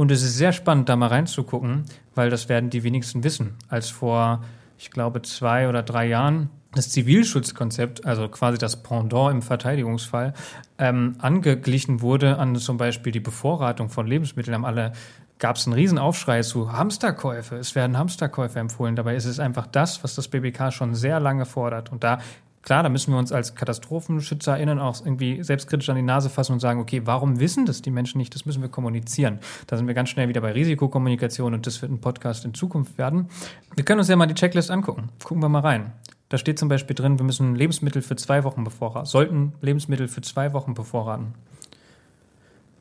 Und es ist sehr spannend, da mal reinzugucken, weil das werden die wenigsten wissen. Als vor, ich glaube, zwei oder drei Jahren das Zivilschutzkonzept, also quasi das Pendant im Verteidigungsfall, ähm, angeglichen wurde an zum Beispiel die Bevorratung von Lebensmitteln, haben alle gab es einen riesen Aufschrei zu Hamsterkäufe. Es werden Hamsterkäufe empfohlen. Dabei ist es einfach das, was das BBK schon sehr lange fordert. Und da Klar, da müssen wir uns als KatastrophenschützerInnen auch irgendwie selbstkritisch an die Nase fassen und sagen, okay, warum wissen das die Menschen nicht? Das müssen wir kommunizieren. Da sind wir ganz schnell wieder bei Risikokommunikation und das wird ein Podcast in Zukunft werden. Wir können uns ja mal die Checklist angucken. Gucken wir mal rein. Da steht zum Beispiel drin, wir müssen Lebensmittel für zwei Wochen bevorraten, sollten Lebensmittel für zwei Wochen bevorraten.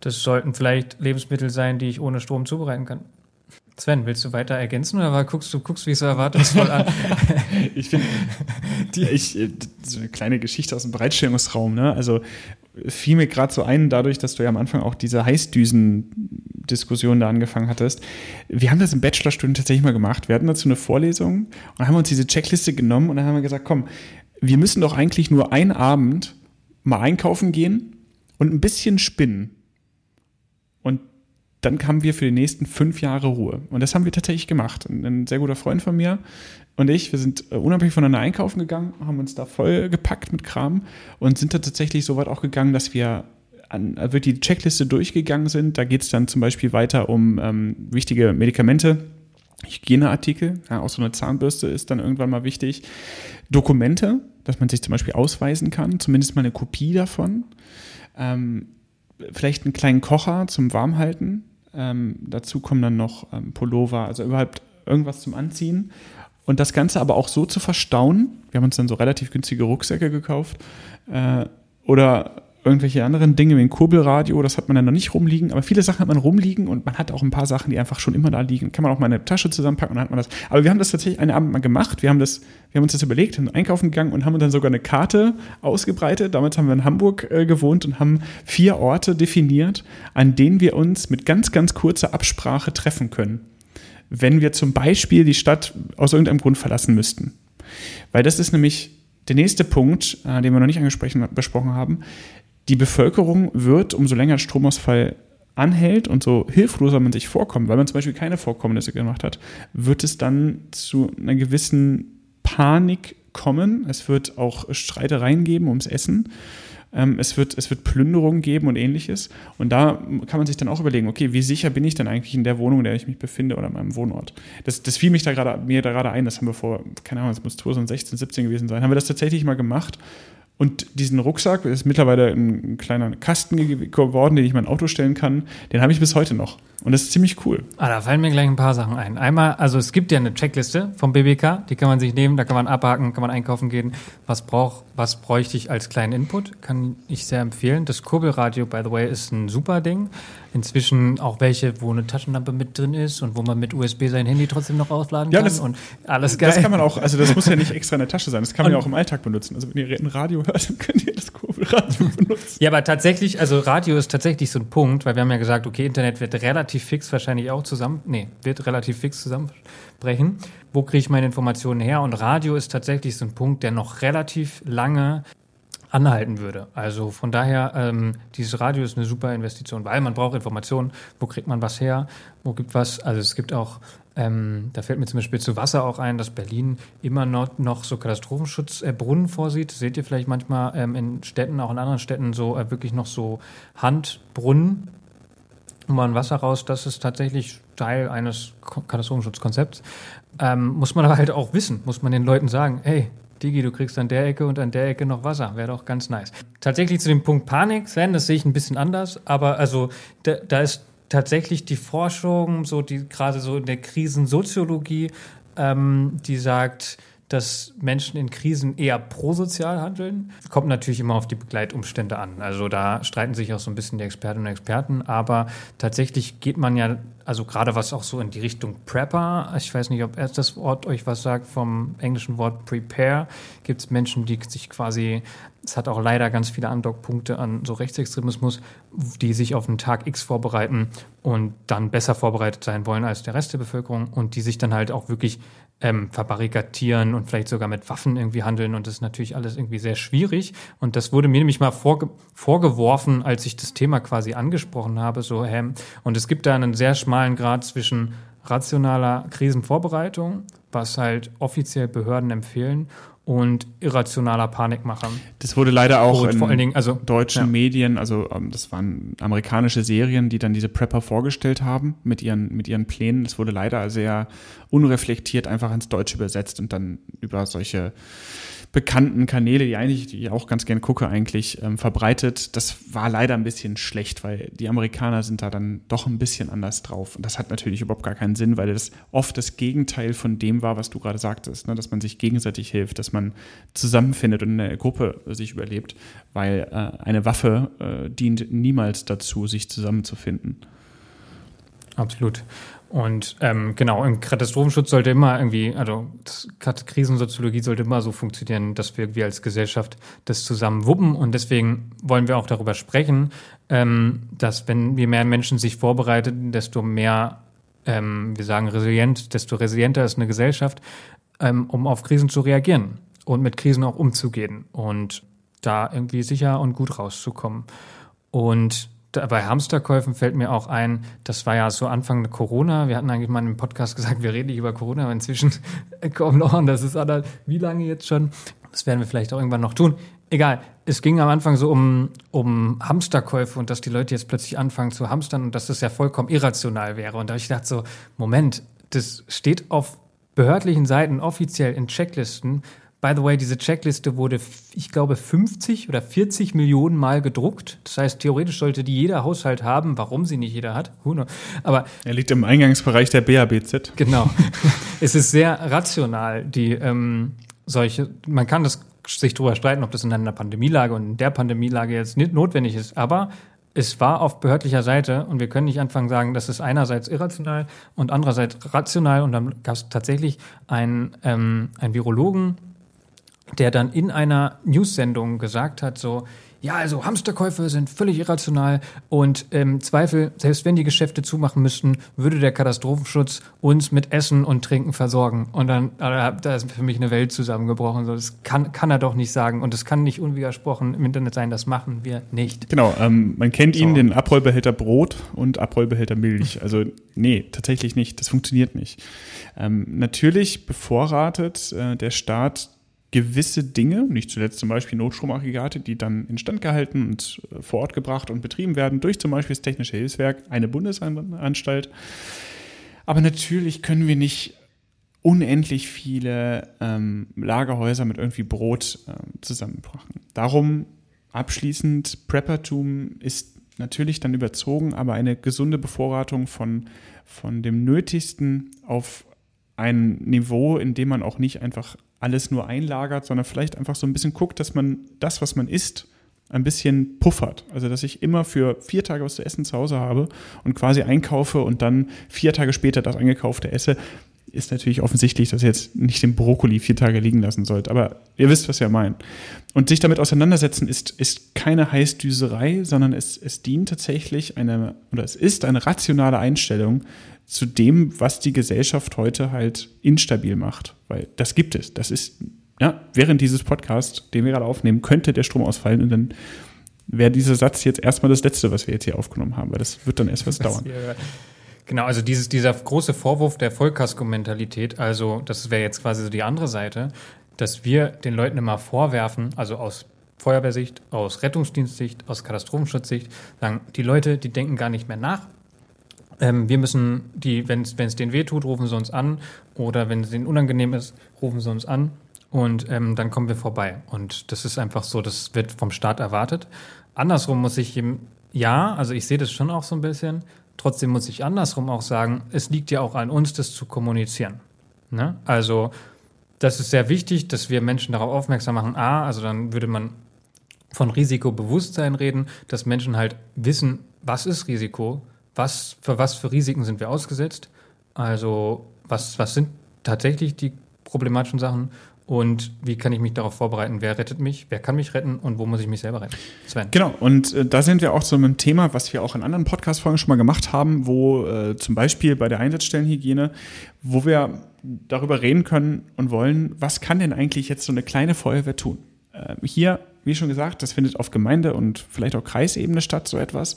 Das sollten vielleicht Lebensmittel sein, die ich ohne Strom zubereiten kann. Sven, willst du weiter ergänzen oder guckst du guckst wie so erwartungsvoll an? ich finde, ich, äh, so eine kleine Geschichte aus dem Bereitstellungsraum, ne? Also fiel mir gerade so ein, dadurch, dass du ja am Anfang auch diese Heißdüsen-Diskussion da angefangen hattest. Wir haben das im Bachelorstudium tatsächlich mal gemacht. Wir hatten dazu eine Vorlesung und haben uns diese Checkliste genommen und dann haben wir gesagt, komm, wir müssen doch eigentlich nur einen Abend mal einkaufen gehen und ein bisschen spinnen. Dann haben wir für die nächsten fünf Jahre Ruhe. Und das haben wir tatsächlich gemacht. Ein sehr guter Freund von mir und ich, wir sind äh, unabhängig voneinander einkaufen gegangen, haben uns da voll gepackt mit Kram und sind da tatsächlich so weit auch gegangen, dass wir an, äh, wird die Checkliste durchgegangen sind. Da geht es dann zum Beispiel weiter um ähm, wichtige Medikamente, Hygieneartikel, ja, auch so eine Zahnbürste ist dann irgendwann mal wichtig. Dokumente, dass man sich zum Beispiel ausweisen kann, zumindest mal eine Kopie davon. Ähm, vielleicht einen kleinen Kocher zum Warmhalten. Ähm, dazu kommen dann noch ähm, Pullover, also überhaupt irgendwas zum Anziehen. Und das Ganze aber auch so zu verstauen. Wir haben uns dann so relativ günstige Rucksäcke gekauft. Äh, oder irgendwelche anderen Dinge wie ein Kurbelradio, das hat man dann noch nicht rumliegen, aber viele Sachen hat man rumliegen und man hat auch ein paar Sachen, die einfach schon immer da liegen. Kann man auch mal in eine Tasche zusammenpacken und dann hat man das. Aber wir haben das tatsächlich einen Abend mal gemacht. Wir haben das, wir haben uns das überlegt, sind einkaufen gegangen und haben dann sogar eine Karte ausgebreitet. Damals haben wir in Hamburg äh, gewohnt und haben vier Orte definiert, an denen wir uns mit ganz, ganz kurzer Absprache treffen können. Wenn wir zum Beispiel die Stadt aus irgendeinem Grund verlassen müssten. Weil das ist nämlich der nächste Punkt, äh, den wir noch nicht angesprochen besprochen haben die Bevölkerung wird, umso länger Stromausfall anhält und so hilfloser man sich vorkommt, weil man zum Beispiel keine Vorkommnisse gemacht hat, wird es dann zu einer gewissen Panik kommen. Es wird auch Streitereien geben ums Essen. Ähm, es, wird, es wird Plünderungen geben und ähnliches. Und da kann man sich dann auch überlegen, okay, wie sicher bin ich denn eigentlich in der Wohnung, in der ich mich befinde oder in meinem Wohnort? Das, das fiel mich da gerade, mir da gerade ein, das haben wir vor, keine Ahnung, es muss 2016, 17 gewesen sein, haben wir das tatsächlich mal gemacht und diesen Rucksack, ist mittlerweile ein kleiner Kasten geworden, den ich in mein Auto stellen kann, den habe ich bis heute noch. Und das ist ziemlich cool. Ah, da fallen mir gleich ein paar Sachen ein. Einmal, also es gibt ja eine Checkliste vom BBK, die kann man sich nehmen, da kann man abhaken, kann man einkaufen gehen. Was brauch, was bräuchte ich als kleinen Input? Kann ich sehr empfehlen. Das Kurbelradio, by the way, ist ein super Ding. Inzwischen auch welche, wo eine Taschenlampe mit drin ist und wo man mit USB sein Handy trotzdem noch aufladen ja, kann das, und alles geil. Das kann man auch, also das muss ja nicht extra in der Tasche sein, das kann man und, ja auch im Alltag benutzen. Also wenn ihr ein Radio hört, dann könnt ihr das Kurbelradio benutzen. Ja, aber tatsächlich, also Radio ist tatsächlich so ein Punkt, weil wir haben ja gesagt, okay, Internet wird relativ fix wahrscheinlich auch zusammen, nee, wird relativ fix zusammenbrechen. Wo kriege ich meine Informationen her? Und Radio ist tatsächlich so ein Punkt, der noch relativ lange anhalten würde. Also von daher, ähm, dieses Radio ist eine super Investition, weil man braucht Informationen, wo kriegt man was her, wo gibt was, also es gibt auch, ähm, da fällt mir zum Beispiel zu Wasser auch ein, dass Berlin immer noch, noch so Katastrophenschutzbrunnen äh, vorsieht. Seht ihr vielleicht manchmal ähm, in Städten, auch in anderen Städten, so äh, wirklich noch so Handbrunnen, wo man Wasser raus, das ist tatsächlich Teil eines Katastrophenschutzkonzepts. Ähm, muss man aber halt auch wissen, muss man den Leuten sagen, hey, Digi, du kriegst an der Ecke und an der Ecke noch Wasser. Wäre doch ganz nice. Tatsächlich zu dem Punkt Panik, Sven, das sehe ich ein bisschen anders, aber also da, da ist tatsächlich die Forschung, so die gerade so in der Krisensoziologie, ähm, die sagt, dass Menschen in Krisen eher prosozial handeln. Kommt natürlich immer auf die Begleitumstände an. Also da streiten sich auch so ein bisschen die Expertinnen und Experten, aber tatsächlich geht man ja, also gerade was auch so in die Richtung Prepper, ich weiß nicht, ob erst das Wort euch was sagt, vom englischen Wort Prepare, gibt es Menschen, die sich quasi, es hat auch leider ganz viele Andockpunkte an so Rechtsextremismus, die sich auf den Tag X vorbereiten und dann besser vorbereitet sein wollen als der Rest der Bevölkerung und die sich dann halt auch wirklich ähm, verbarrikadieren und vielleicht sogar mit Waffen irgendwie handeln. Und das ist natürlich alles irgendwie sehr schwierig. Und das wurde mir nämlich mal vorge vorgeworfen, als ich das Thema quasi angesprochen habe. So, ähm, und es gibt da einen sehr schmalen Grad zwischen rationaler Krisenvorbereitung, was halt offiziell Behörden empfehlen, und irrationaler Panikmacher. Das wurde leider auch und in vor allen Dingen, also, deutschen ja. Medien, also ähm, das waren amerikanische Serien, die dann diese Prepper vorgestellt haben mit ihren, mit ihren Plänen. Das wurde leider sehr unreflektiert einfach ins Deutsche übersetzt und dann über solche bekannten Kanäle, die eigentlich, die ich auch ganz gern gucke, eigentlich ähm, verbreitet. Das war leider ein bisschen schlecht, weil die Amerikaner sind da dann doch ein bisschen anders drauf. Und das hat natürlich überhaupt gar keinen Sinn, weil das oft das Gegenteil von dem war, was du gerade sagtest, ne? dass man sich gegenseitig hilft, dass man zusammenfindet und in der Gruppe sich überlebt, weil äh, eine Waffe äh, dient niemals dazu, sich zusammenzufinden. Absolut. Und ähm, genau, im Katastrophenschutz sollte immer irgendwie, also Krisensoziologie sollte immer so funktionieren, dass wir irgendwie als Gesellschaft das zusammen wuppen. Und deswegen wollen wir auch darüber sprechen, ähm, dass wenn je mehr Menschen sich vorbereiten, desto mehr, ähm, wir sagen resilient, desto resilienter ist eine Gesellschaft, ähm, um auf Krisen zu reagieren und mit Krisen auch umzugehen und da irgendwie sicher und gut rauszukommen. Und bei Hamsterkäufen fällt mir auch ein, das war ja so Anfang Corona. Wir hatten eigentlich mal im Podcast gesagt, wir reden nicht über Corona, aber inzwischen kommen noch und das ist anderthalb, wie lange jetzt schon? Das werden wir vielleicht auch irgendwann noch tun. Egal, es ging am Anfang so um, um Hamsterkäufe und dass die Leute jetzt plötzlich anfangen zu hamstern und dass das ja vollkommen irrational wäre. Und da habe ich gedacht so, Moment, das steht auf behördlichen Seiten offiziell in Checklisten, By the way, diese Checkliste wurde, ich glaube, 50 oder 40 Millionen Mal gedruckt. Das heißt, theoretisch sollte die jeder Haushalt haben. Warum sie nicht jeder hat? Aber er liegt im Eingangsbereich der BABZ. Genau. es ist sehr rational, die ähm, solche. Man kann das sich darüber streiten, ob das in einer Pandemielage und in der Pandemielage jetzt nicht notwendig ist. Aber es war auf behördlicher Seite und wir können nicht anfangen sagen, das ist einerseits irrational und andererseits rational. Und dann gab es tatsächlich einen, ähm, einen Virologen, der dann in einer News-Sendung gesagt hat, so, ja, also Hamsterkäufe sind völlig irrational und im ähm, Zweifel, selbst wenn die Geschäfte zumachen müssten, würde der Katastrophenschutz uns mit Essen und Trinken versorgen. Und dann, äh, da ist für mich eine Welt zusammengebrochen. So, das kann, kann er doch nicht sagen und es kann nicht unwidersprochen im Internet sein, das machen wir nicht. Genau, ähm, man kennt so. ihn, den Abrollbehälter Brot und Abrollbehälter Milch. Also nee, tatsächlich nicht, das funktioniert nicht. Ähm, natürlich bevorratet äh, der Staat gewisse Dinge, nicht zuletzt zum Beispiel Notstromaggregate, die dann instand gehalten und äh, vor Ort gebracht und betrieben werden durch zum Beispiel das Technische Hilfswerk, eine Bundesanstalt. Aber natürlich können wir nicht unendlich viele ähm, Lagerhäuser mit irgendwie Brot äh, zusammenbrachen. Darum abschließend, Preppertum ist natürlich dann überzogen, aber eine gesunde Bevorratung von, von dem Nötigsten auf ein Niveau, in dem man auch nicht einfach alles nur einlagert, sondern vielleicht einfach so ein bisschen guckt, dass man das, was man isst, ein bisschen puffert. Also, dass ich immer für vier Tage was zu essen zu Hause habe und quasi einkaufe und dann vier Tage später das eingekaufte esse, ist natürlich offensichtlich, dass ihr jetzt nicht den Brokkoli vier Tage liegen lassen sollt. Aber ihr wisst, was ihr meint. Und sich damit auseinandersetzen ist, ist keine Heißdüserei, sondern es, es dient tatsächlich eine, oder es ist eine rationale Einstellung, zu dem, was die Gesellschaft heute halt instabil macht. Weil das gibt es. Das ist ja, während dieses Podcasts, den wir gerade aufnehmen, könnte der Strom ausfallen und dann wäre dieser Satz jetzt erstmal das Letzte, was wir jetzt hier aufgenommen haben, weil das wird dann erst was dauern. Genau, also dieses, dieser große Vorwurf der Vollkasko-Mentalität, also das wäre jetzt quasi so die andere Seite, dass wir den Leuten immer vorwerfen, also aus Feuerwehrsicht, aus Rettungsdienstsicht, aus Katastrophenschutzsicht, sagen, die Leute, die denken gar nicht mehr nach. Ähm, wir müssen die, wenn es denen weh tut, rufen sie uns an oder wenn es denen unangenehm ist, rufen sie uns an und ähm, dann kommen wir vorbei. Und das ist einfach so, das wird vom Staat erwartet. Andersrum muss ich ihm, ja, also ich sehe das schon auch so ein bisschen, Trotzdem muss ich andersrum auch sagen, es liegt ja auch an uns, das zu kommunizieren. Ne? Also das ist sehr wichtig, dass wir Menschen darauf aufmerksam machen. A, also dann würde man von Risikobewusstsein reden, dass Menschen halt wissen, was ist Risiko, was, für was für Risiken sind wir ausgesetzt, also was, was sind tatsächlich die problematischen Sachen und wie kann ich mich darauf vorbereiten? Wer rettet mich? Wer kann mich retten? Und wo muss ich mich selber retten? Sven. Genau. Und äh, da sind wir auch mit einem Thema, was wir auch in anderen Podcast-Folgen schon mal gemacht haben, wo äh, zum Beispiel bei der Einsatzstellenhygiene, wo wir darüber reden können und wollen, was kann denn eigentlich jetzt so eine kleine Feuerwehr tun? Äh, hier, wie schon gesagt, das findet auf Gemeinde- und vielleicht auch Kreisebene statt, so etwas.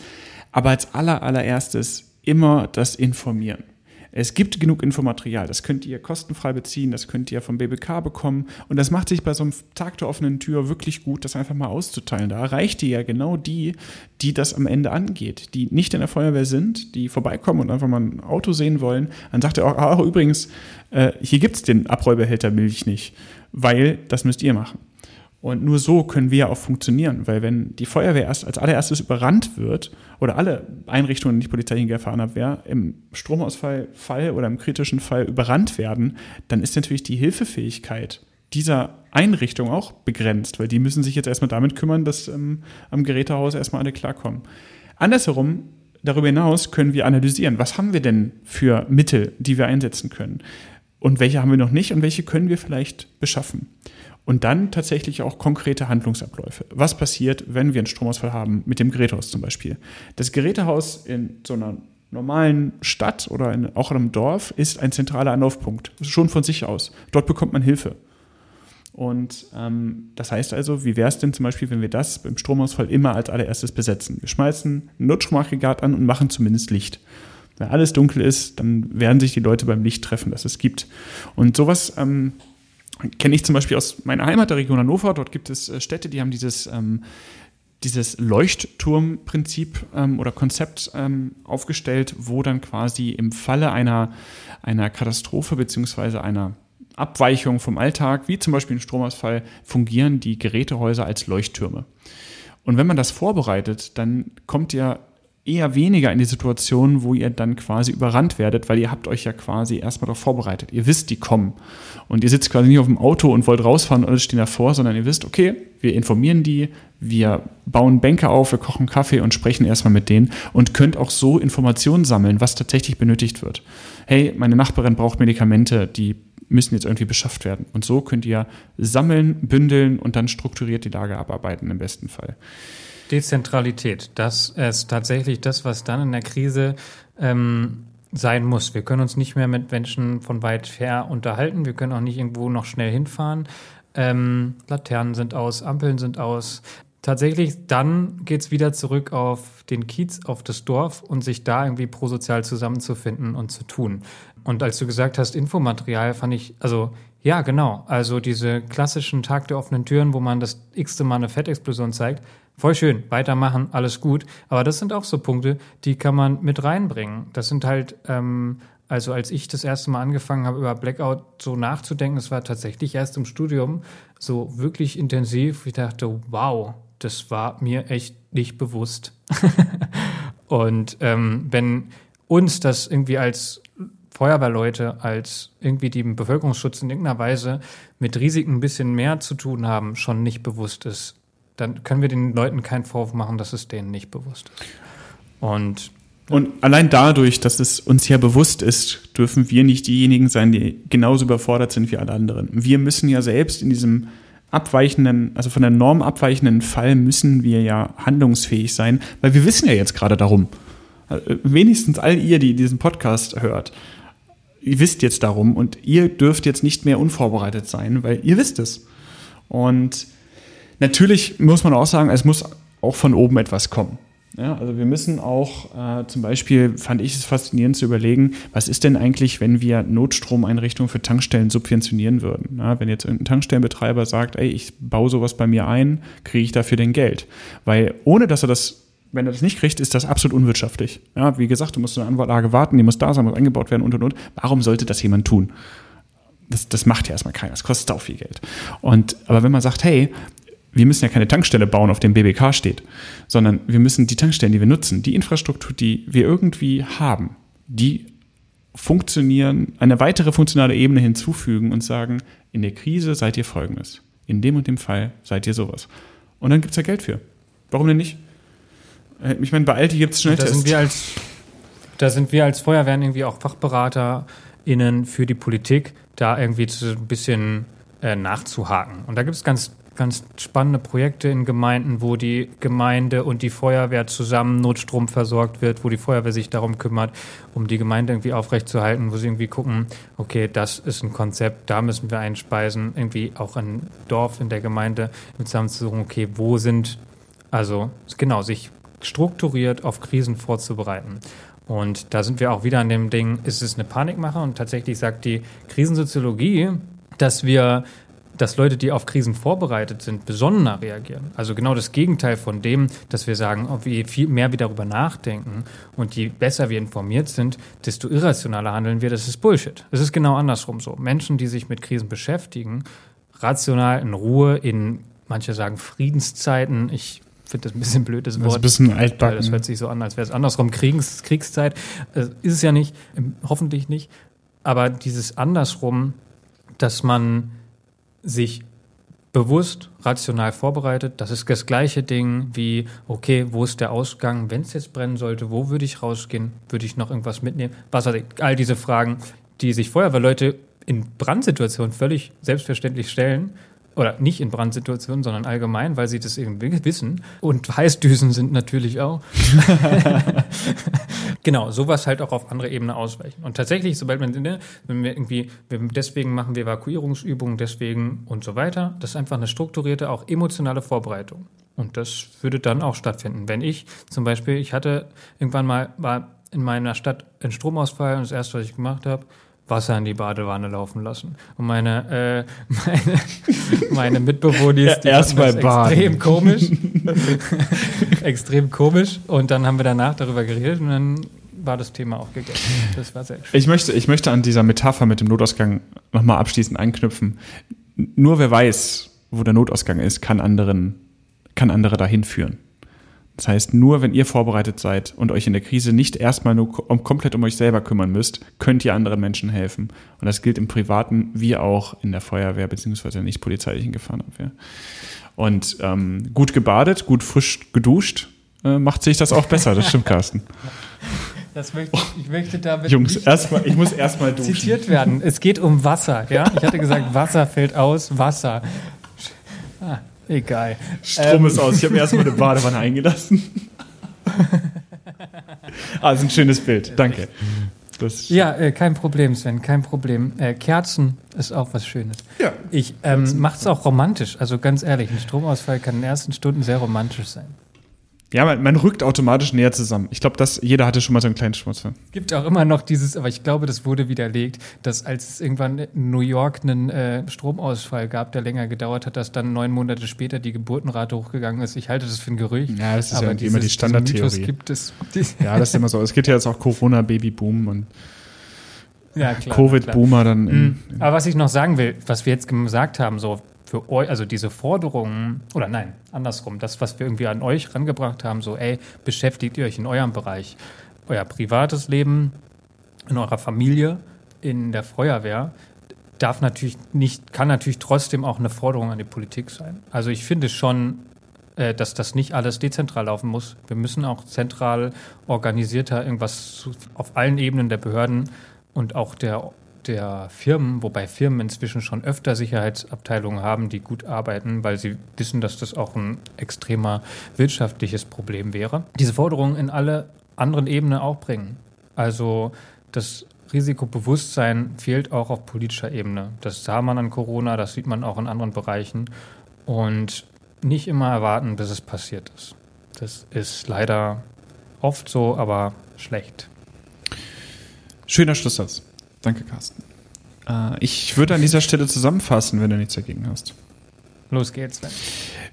Aber als aller, allererstes immer das Informieren. Es gibt genug Infomaterial, das könnt ihr kostenfrei beziehen, das könnt ihr vom BBK bekommen und das macht sich bei so einem Tag der offenen Tür wirklich gut, das einfach mal auszuteilen. Da erreicht ihr ja genau die, die das am Ende angeht, die nicht in der Feuerwehr sind, die vorbeikommen und einfach mal ein Auto sehen wollen. Dann sagt ihr auch, ah, übrigens, äh, hier gibt es den Abräubehälter Milch nicht, weil das müsst ihr machen. Und nur so können wir auch funktionieren, weil wenn die Feuerwehr erst als allererstes überrannt wird oder alle Einrichtungen, die polizeiliche Gefahrenabwehr im Stromausfallfall oder im kritischen Fall überrannt werden, dann ist natürlich die Hilfefähigkeit dieser Einrichtung auch begrenzt, weil die müssen sich jetzt erstmal damit kümmern, dass ähm, am Gerätehaus erstmal alle klarkommen. Andersherum, darüber hinaus können wir analysieren, was haben wir denn für Mittel, die wir einsetzen können und welche haben wir noch nicht und welche können wir vielleicht beschaffen. Und dann tatsächlich auch konkrete Handlungsabläufe. Was passiert, wenn wir einen Stromausfall haben, mit dem Gerätehaus zum Beispiel? Das Gerätehaus in so einer normalen Stadt oder in, auch in einem Dorf ist ein zentraler Anlaufpunkt, schon von sich aus. Dort bekommt man Hilfe. Und ähm, das heißt also, wie wäre es denn zum Beispiel, wenn wir das beim Stromausfall immer als allererstes besetzen? Wir schmeißen ein Notstromaggregat an und machen zumindest Licht. Wenn alles dunkel ist, dann werden sich die Leute beim Licht treffen, das es gibt. Und sowas ähm, kenne ich zum Beispiel aus meiner Heimat, der Region Hannover. Dort gibt es äh, Städte, die haben dieses, ähm, dieses Leuchtturmprinzip ähm, oder Konzept ähm, aufgestellt, wo dann quasi im Falle einer, einer Katastrophe beziehungsweise einer Abweichung vom Alltag, wie zum Beispiel ein Stromausfall, fungieren die Gerätehäuser als Leuchttürme. Und wenn man das vorbereitet, dann kommt ja eher weniger in die Situation, wo ihr dann quasi überrannt werdet, weil ihr habt euch ja quasi erstmal darauf vorbereitet. Ihr wisst, die kommen. Und ihr sitzt quasi nicht auf dem Auto und wollt rausfahren und alle stehen davor, sondern ihr wisst, okay, wir informieren die, wir bauen Bänke auf, wir kochen Kaffee und sprechen erstmal mit denen und könnt auch so Informationen sammeln, was tatsächlich benötigt wird. Hey, meine Nachbarin braucht Medikamente, die müssen jetzt irgendwie beschafft werden. Und so könnt ihr sammeln, bündeln und dann strukturiert die Lage abarbeiten im besten Fall. Dezentralität, das ist tatsächlich das, was dann in der Krise ähm, sein muss. Wir können uns nicht mehr mit Menschen von weit her unterhalten. Wir können auch nicht irgendwo noch schnell hinfahren. Ähm, Laternen sind aus, Ampeln sind aus. Tatsächlich, dann geht's wieder zurück auf den Kiez, auf das Dorf und sich da irgendwie prosozial zusammenzufinden und zu tun. Und als du gesagt hast, Infomaterial, fand ich, also ja, genau. Also diese klassischen Tag der offenen Türen, wo man das x-te Mal eine Fettexplosion zeigt, voll schön, weitermachen, alles gut. Aber das sind auch so Punkte, die kann man mit reinbringen. Das sind halt, ähm, also als ich das erste Mal angefangen habe, über Blackout so nachzudenken, das war tatsächlich erst im Studium so wirklich intensiv. Ich dachte, wow, das war mir echt nicht bewusst. Und ähm, wenn uns das irgendwie als Feuerwehrleute, als irgendwie die Bevölkerungsschutz in irgendeiner Weise mit Risiken ein bisschen mehr zu tun haben, schon nicht bewusst ist, dann können wir den Leuten keinen Vorwurf machen, dass es denen nicht bewusst ist. Und und allein dadurch, dass es uns ja bewusst ist, dürfen wir nicht diejenigen sein, die genauso überfordert sind wie alle anderen. Wir müssen ja selbst in diesem abweichenden, also von der Norm abweichenden Fall müssen wir ja handlungsfähig sein, weil wir wissen ja jetzt gerade darum. Äh, wenigstens all ihr, die diesen Podcast hört, ihr wisst jetzt darum und ihr dürft jetzt nicht mehr unvorbereitet sein, weil ihr wisst es. Und natürlich muss man auch sagen, es muss auch von oben etwas kommen. Ja, also wir müssen auch äh, zum Beispiel, fand ich es faszinierend zu überlegen, was ist denn eigentlich, wenn wir Notstromeinrichtungen für Tankstellen subventionieren würden? Ja, wenn jetzt ein Tankstellenbetreiber sagt, ey, ich baue sowas bei mir ein, kriege ich dafür denn Geld? Weil ohne dass er das wenn er das nicht kriegt, ist das absolut unwirtschaftlich. Ja, wie gesagt, du musst eine Anlage warten, die muss da sein, muss eingebaut werden und und und. Warum sollte das jemand tun? Das, das macht ja erstmal keiner. Das kostet auch viel Geld. Und, aber wenn man sagt, hey, wir müssen ja keine Tankstelle bauen, auf dem BBK steht, sondern wir müssen die Tankstellen, die wir nutzen, die Infrastruktur, die wir irgendwie haben, die funktionieren, eine weitere funktionale Ebene hinzufügen und sagen, in der Krise seid ihr folgendes. In dem und dem Fall seid ihr sowas. Und dann gibt es ja Geld für. Warum denn nicht? Äh, ich meine, bei Alti gibt es Schnelltests. Da sind, wir als, da sind wir als Feuerwehren irgendwie auch FachberaterInnen für die Politik, da irgendwie so ein bisschen äh, nachzuhaken. Und da gibt es ganz ganz spannende Projekte in Gemeinden, wo die Gemeinde und die Feuerwehr zusammen Notstrom versorgt wird, wo die Feuerwehr sich darum kümmert, um die Gemeinde irgendwie aufrechtzuerhalten, wo sie irgendwie gucken, okay, das ist ein Konzept, da müssen wir einspeisen, irgendwie auch ein Dorf in der Gemeinde zusammen zu suchen, okay, wo sind, also genau, sich strukturiert auf Krisen vorzubereiten. Und da sind wir auch wieder an dem Ding, ist es eine Panikmache? Und tatsächlich sagt die Krisensoziologie, dass wir dass Leute, die auf Krisen vorbereitet sind, besonderer reagieren. Also genau das Gegenteil von dem, dass wir sagen, ob wir viel mehr wir darüber nachdenken und je besser wir informiert sind, desto irrationaler handeln wir. Das ist Bullshit. Es ist genau andersrum so. Menschen, die sich mit Krisen beschäftigen, rational in Ruhe, in manche sagen Friedenszeiten. Ich finde das ein bisschen blöd, das Wort. Das ist ein bisschen altbacken. Das hört sich so an, als wäre es andersrum. Kriegs, Kriegszeit äh, ist es ja nicht, hoffentlich nicht. Aber dieses andersrum, dass man sich bewusst, rational vorbereitet. Das ist das gleiche Ding wie, okay, wo ist der Ausgang? Wenn es jetzt brennen sollte, wo würde ich rausgehen? Würde ich noch irgendwas mitnehmen? Was weiß ich? All diese Fragen, die sich Feuerwehrleute in Brandsituationen völlig selbstverständlich stellen oder nicht in Brandsituationen, sondern allgemein, weil sie das eben wissen. Und Heißdüsen sind natürlich auch. genau, sowas halt auch auf andere Ebene ausweichen. Und tatsächlich, sobald man, ne, wenn wir irgendwie, deswegen machen wir Evakuierungsübungen, deswegen und so weiter, das ist einfach eine strukturierte, auch emotionale Vorbereitung. Und das würde dann auch stattfinden. Wenn ich zum Beispiel, ich hatte irgendwann mal, war in meiner Stadt ein Stromausfall und das erste, was ich gemacht habe, Wasser in die Badewanne laufen lassen. Und meine, äh, meine, meine Mitbewohner, die ja, erstmal extrem komisch. extrem komisch. Und dann haben wir danach darüber geredet und dann war das Thema auch gegessen. Das war sehr schön. Ich möchte, ich möchte an dieser Metapher mit dem Notausgang nochmal abschließend anknüpfen. Nur wer weiß, wo der Notausgang ist, kann anderen, kann andere dahin führen. Das heißt, nur wenn ihr vorbereitet seid und euch in der Krise nicht erstmal nur um, komplett um euch selber kümmern müsst, könnt ihr anderen Menschen helfen. Und das gilt im Privaten wie auch in der Feuerwehr beziehungsweise nicht polizeilichen Gefahrenabwehr. Und ähm, gut gebadet, gut frisch geduscht, äh, macht sich das auch besser. Das stimmt, Carsten. Das möchte, ich möchte damit Jungs, erstmal, ich muss erstmal duschen. zitiert werden. Es geht um Wasser. Ja? Ich hatte gesagt, Wasser fällt aus, Wasser. Ah, Egal. Strom ähm. ist aus. Ich habe erstmal eine Badewanne eingelassen. ah, ist ein schönes Bild. Danke. ja, äh, kein Problem, Sven, kein Problem. Äh, Kerzen ist auch was Schönes. Ja. Ich ähm, mache es auch romantisch. Also ganz ehrlich, ein Stromausfall kann in den ersten Stunden sehr romantisch sein. Ja, man, man, rückt automatisch näher zusammen. Ich glaube, dass jeder hatte schon mal so einen kleinen Schmutzfilm. Gibt auch immer noch dieses, aber ich glaube, das wurde widerlegt, dass als es irgendwann in New York einen äh, Stromausfall gab, der länger gedauert hat, dass dann neun Monate später die Geburtenrate hochgegangen ist. Ich halte das für ein Gerücht. Ja, das ist aber ja dieses, immer die Standardtheorie. Gibt es. Ja, das ist immer so. Es gibt ja jetzt auch Corona-Babyboom und ja, Covid-Boomer dann. In, mhm. aber was ich noch sagen will, was wir jetzt gesagt haben, so für euch, also diese Forderungen, oder nein, andersrum, das, was wir irgendwie an euch rangebracht haben, so, ey, beschäftigt ihr euch in eurem Bereich, euer privates Leben, in eurer Familie, in der Feuerwehr, darf natürlich nicht, kann natürlich trotzdem auch eine Forderung an die Politik sein. Also ich finde schon, äh, dass das nicht alles dezentral laufen muss. Wir müssen auch zentral organisierter irgendwas auf allen Ebenen der Behörden und auch der der Firmen, wobei Firmen inzwischen schon öfter Sicherheitsabteilungen haben, die gut arbeiten, weil sie wissen, dass das auch ein extremer wirtschaftliches Problem wäre, diese Forderungen in alle anderen Ebenen auch bringen. Also das Risikobewusstsein fehlt auch auf politischer Ebene. Das sah man an Corona, das sieht man auch in anderen Bereichen. und nicht immer erwarten, bis es passiert ist. Das ist leider oft so, aber schlecht. Schöner Schlusssatz. Danke, Carsten. Äh, ich würde an dieser Stelle zusammenfassen, wenn du nichts dagegen hast. Los geht's, Sven.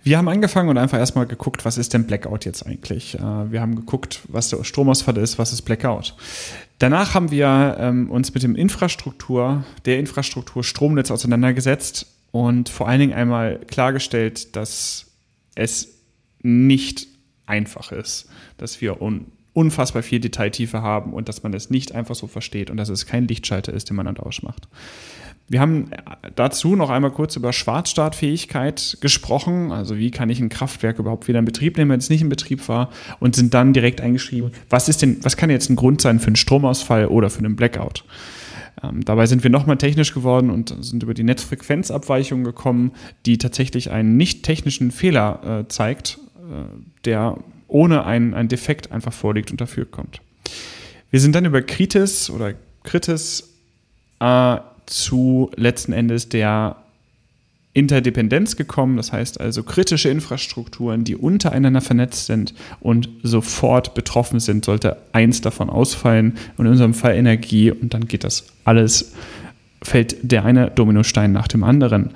Wir haben angefangen und einfach erstmal geguckt, was ist denn Blackout jetzt eigentlich? Äh, wir haben geguckt, was der Stromausfall ist, was ist Blackout. Danach haben wir ähm, uns mit dem Infrastruktur, der Infrastruktur Stromnetz auseinandergesetzt und vor allen Dingen einmal klargestellt, dass es nicht einfach ist, dass wir un unfassbar viel Detailtiefe haben und dass man es nicht einfach so versteht und dass es kein Lichtschalter ist, den man an ausmacht. Wir haben dazu noch einmal kurz über Schwarzstartfähigkeit gesprochen. Also wie kann ich ein Kraftwerk überhaupt wieder in Betrieb nehmen, wenn es nicht in Betrieb war? Und sind dann direkt eingeschrieben, was ist denn, was kann jetzt ein Grund sein für einen Stromausfall oder für einen Blackout? Ähm, dabei sind wir nochmal technisch geworden und sind über die Netzfrequenzabweichung gekommen, die tatsächlich einen nicht technischen Fehler äh, zeigt, äh, der ohne einen, einen Defekt einfach vorliegt und dafür kommt. Wir sind dann über Kritis oder Kritis äh, zu letzten Endes der Interdependenz gekommen, das heißt also kritische Infrastrukturen, die untereinander vernetzt sind und sofort betroffen sind, sollte eins davon ausfallen und in unserem Fall Energie und dann geht das alles, fällt der eine Dominostein nach dem anderen.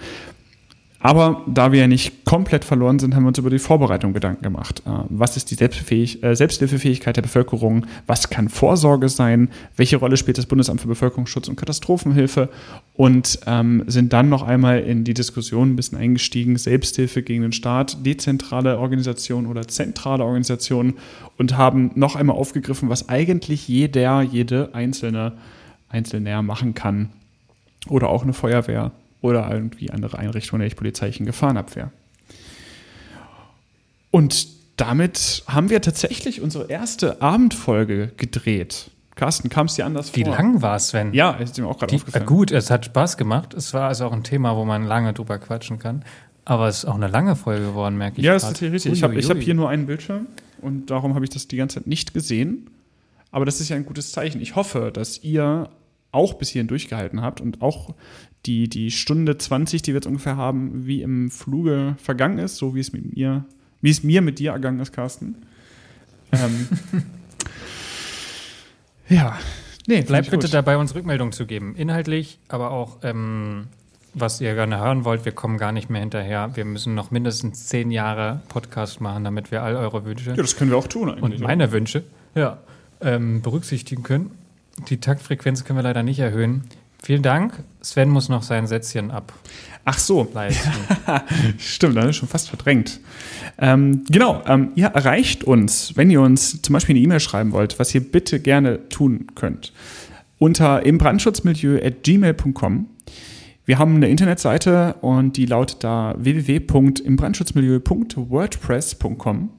Aber da wir ja nicht komplett verloren sind, haben wir uns über die Vorbereitung Gedanken gemacht. Äh, was ist die äh, Selbsthilfefähigkeit der Bevölkerung? Was kann Vorsorge sein? Welche Rolle spielt das Bundesamt für Bevölkerungsschutz und Katastrophenhilfe? Und ähm, sind dann noch einmal in die Diskussion ein bisschen eingestiegen, Selbsthilfe gegen den Staat, dezentrale Organisation oder zentrale Organisation und haben noch einmal aufgegriffen, was eigentlich jeder, jede einzelne Einzelner machen kann. Oder auch eine Feuerwehr oder irgendwie andere Einrichtungen der polizeilichen Gefahrenabwehr. Und damit haben wir tatsächlich unsere erste Abendfolge gedreht. Carsten, kam es dir anders Wie vor? Wie lang war es, Sven? Ja, ist mir auch gerade aufgefallen. Gut, es hat Spaß gemacht. Es war also auch ein Thema, wo man lange drüber quatschen kann. Aber es ist auch eine lange Folge geworden, merke ich. Ja, das ist richtig. Ich habe hab hier nur einen Bildschirm und darum habe ich das die ganze Zeit nicht gesehen. Aber das ist ja ein gutes Zeichen. Ich hoffe, dass ihr auch bis hierhin durchgehalten habt und auch die, die Stunde 20, die wir jetzt ungefähr haben, wie im Fluge vergangen ist, so wie es mit mir, wie es mir mit dir ergangen ist, Carsten. Ähm, ja, nee, bleibt bitte gut. dabei, uns Rückmeldung zu geben. Inhaltlich, aber auch ähm, was ihr gerne hören wollt. Wir kommen gar nicht mehr hinterher. Wir müssen noch mindestens zehn Jahre Podcast machen, damit wir all eure Wünsche. Ja, das können wir auch tun eigentlich. Und meine Wünsche, ja, ähm, berücksichtigen können. Die Taktfrequenz können wir leider nicht erhöhen. Vielen Dank. Sven muss noch sein Sätzchen ab. Ach so. Stimmt, das ist schon fast verdrängt. Ähm, genau, ähm, ihr erreicht uns, wenn ihr uns zum Beispiel eine E-Mail schreiben wollt, was ihr bitte gerne tun könnt, unter imbrandschutzmilieu.gmail.com. Wir haben eine Internetseite und die lautet da www.imbrandschutzmilieu.wordpress.com.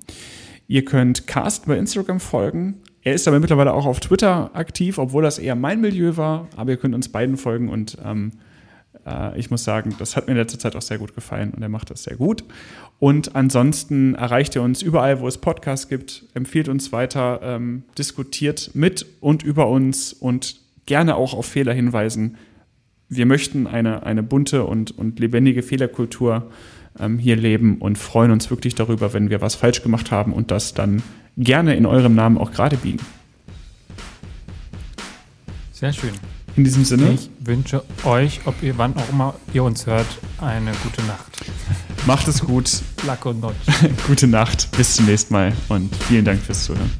Ihr könnt Cast bei Instagram folgen er ist aber mittlerweile auch auf Twitter aktiv, obwohl das eher mein Milieu war. Aber ihr könnt uns beiden folgen und ähm, äh, ich muss sagen, das hat mir in letzter Zeit auch sehr gut gefallen und er macht das sehr gut. Und ansonsten erreicht ihr uns überall, wo es Podcasts gibt, empfiehlt uns weiter, ähm, diskutiert mit und über uns und gerne auch auf Fehler hinweisen. Wir möchten eine, eine bunte und, und lebendige Fehlerkultur ähm, hier leben und freuen uns wirklich darüber, wenn wir was falsch gemacht haben und das dann gerne in eurem Namen auch gerade biegen. Sehr schön. In diesem Sinne. Ich wünsche euch, ob ihr wann auch immer ihr uns hört, eine gute Nacht. Macht es gut. Lack und Notch. gute Nacht. Bis zum nächsten Mal und vielen Dank fürs Zuhören.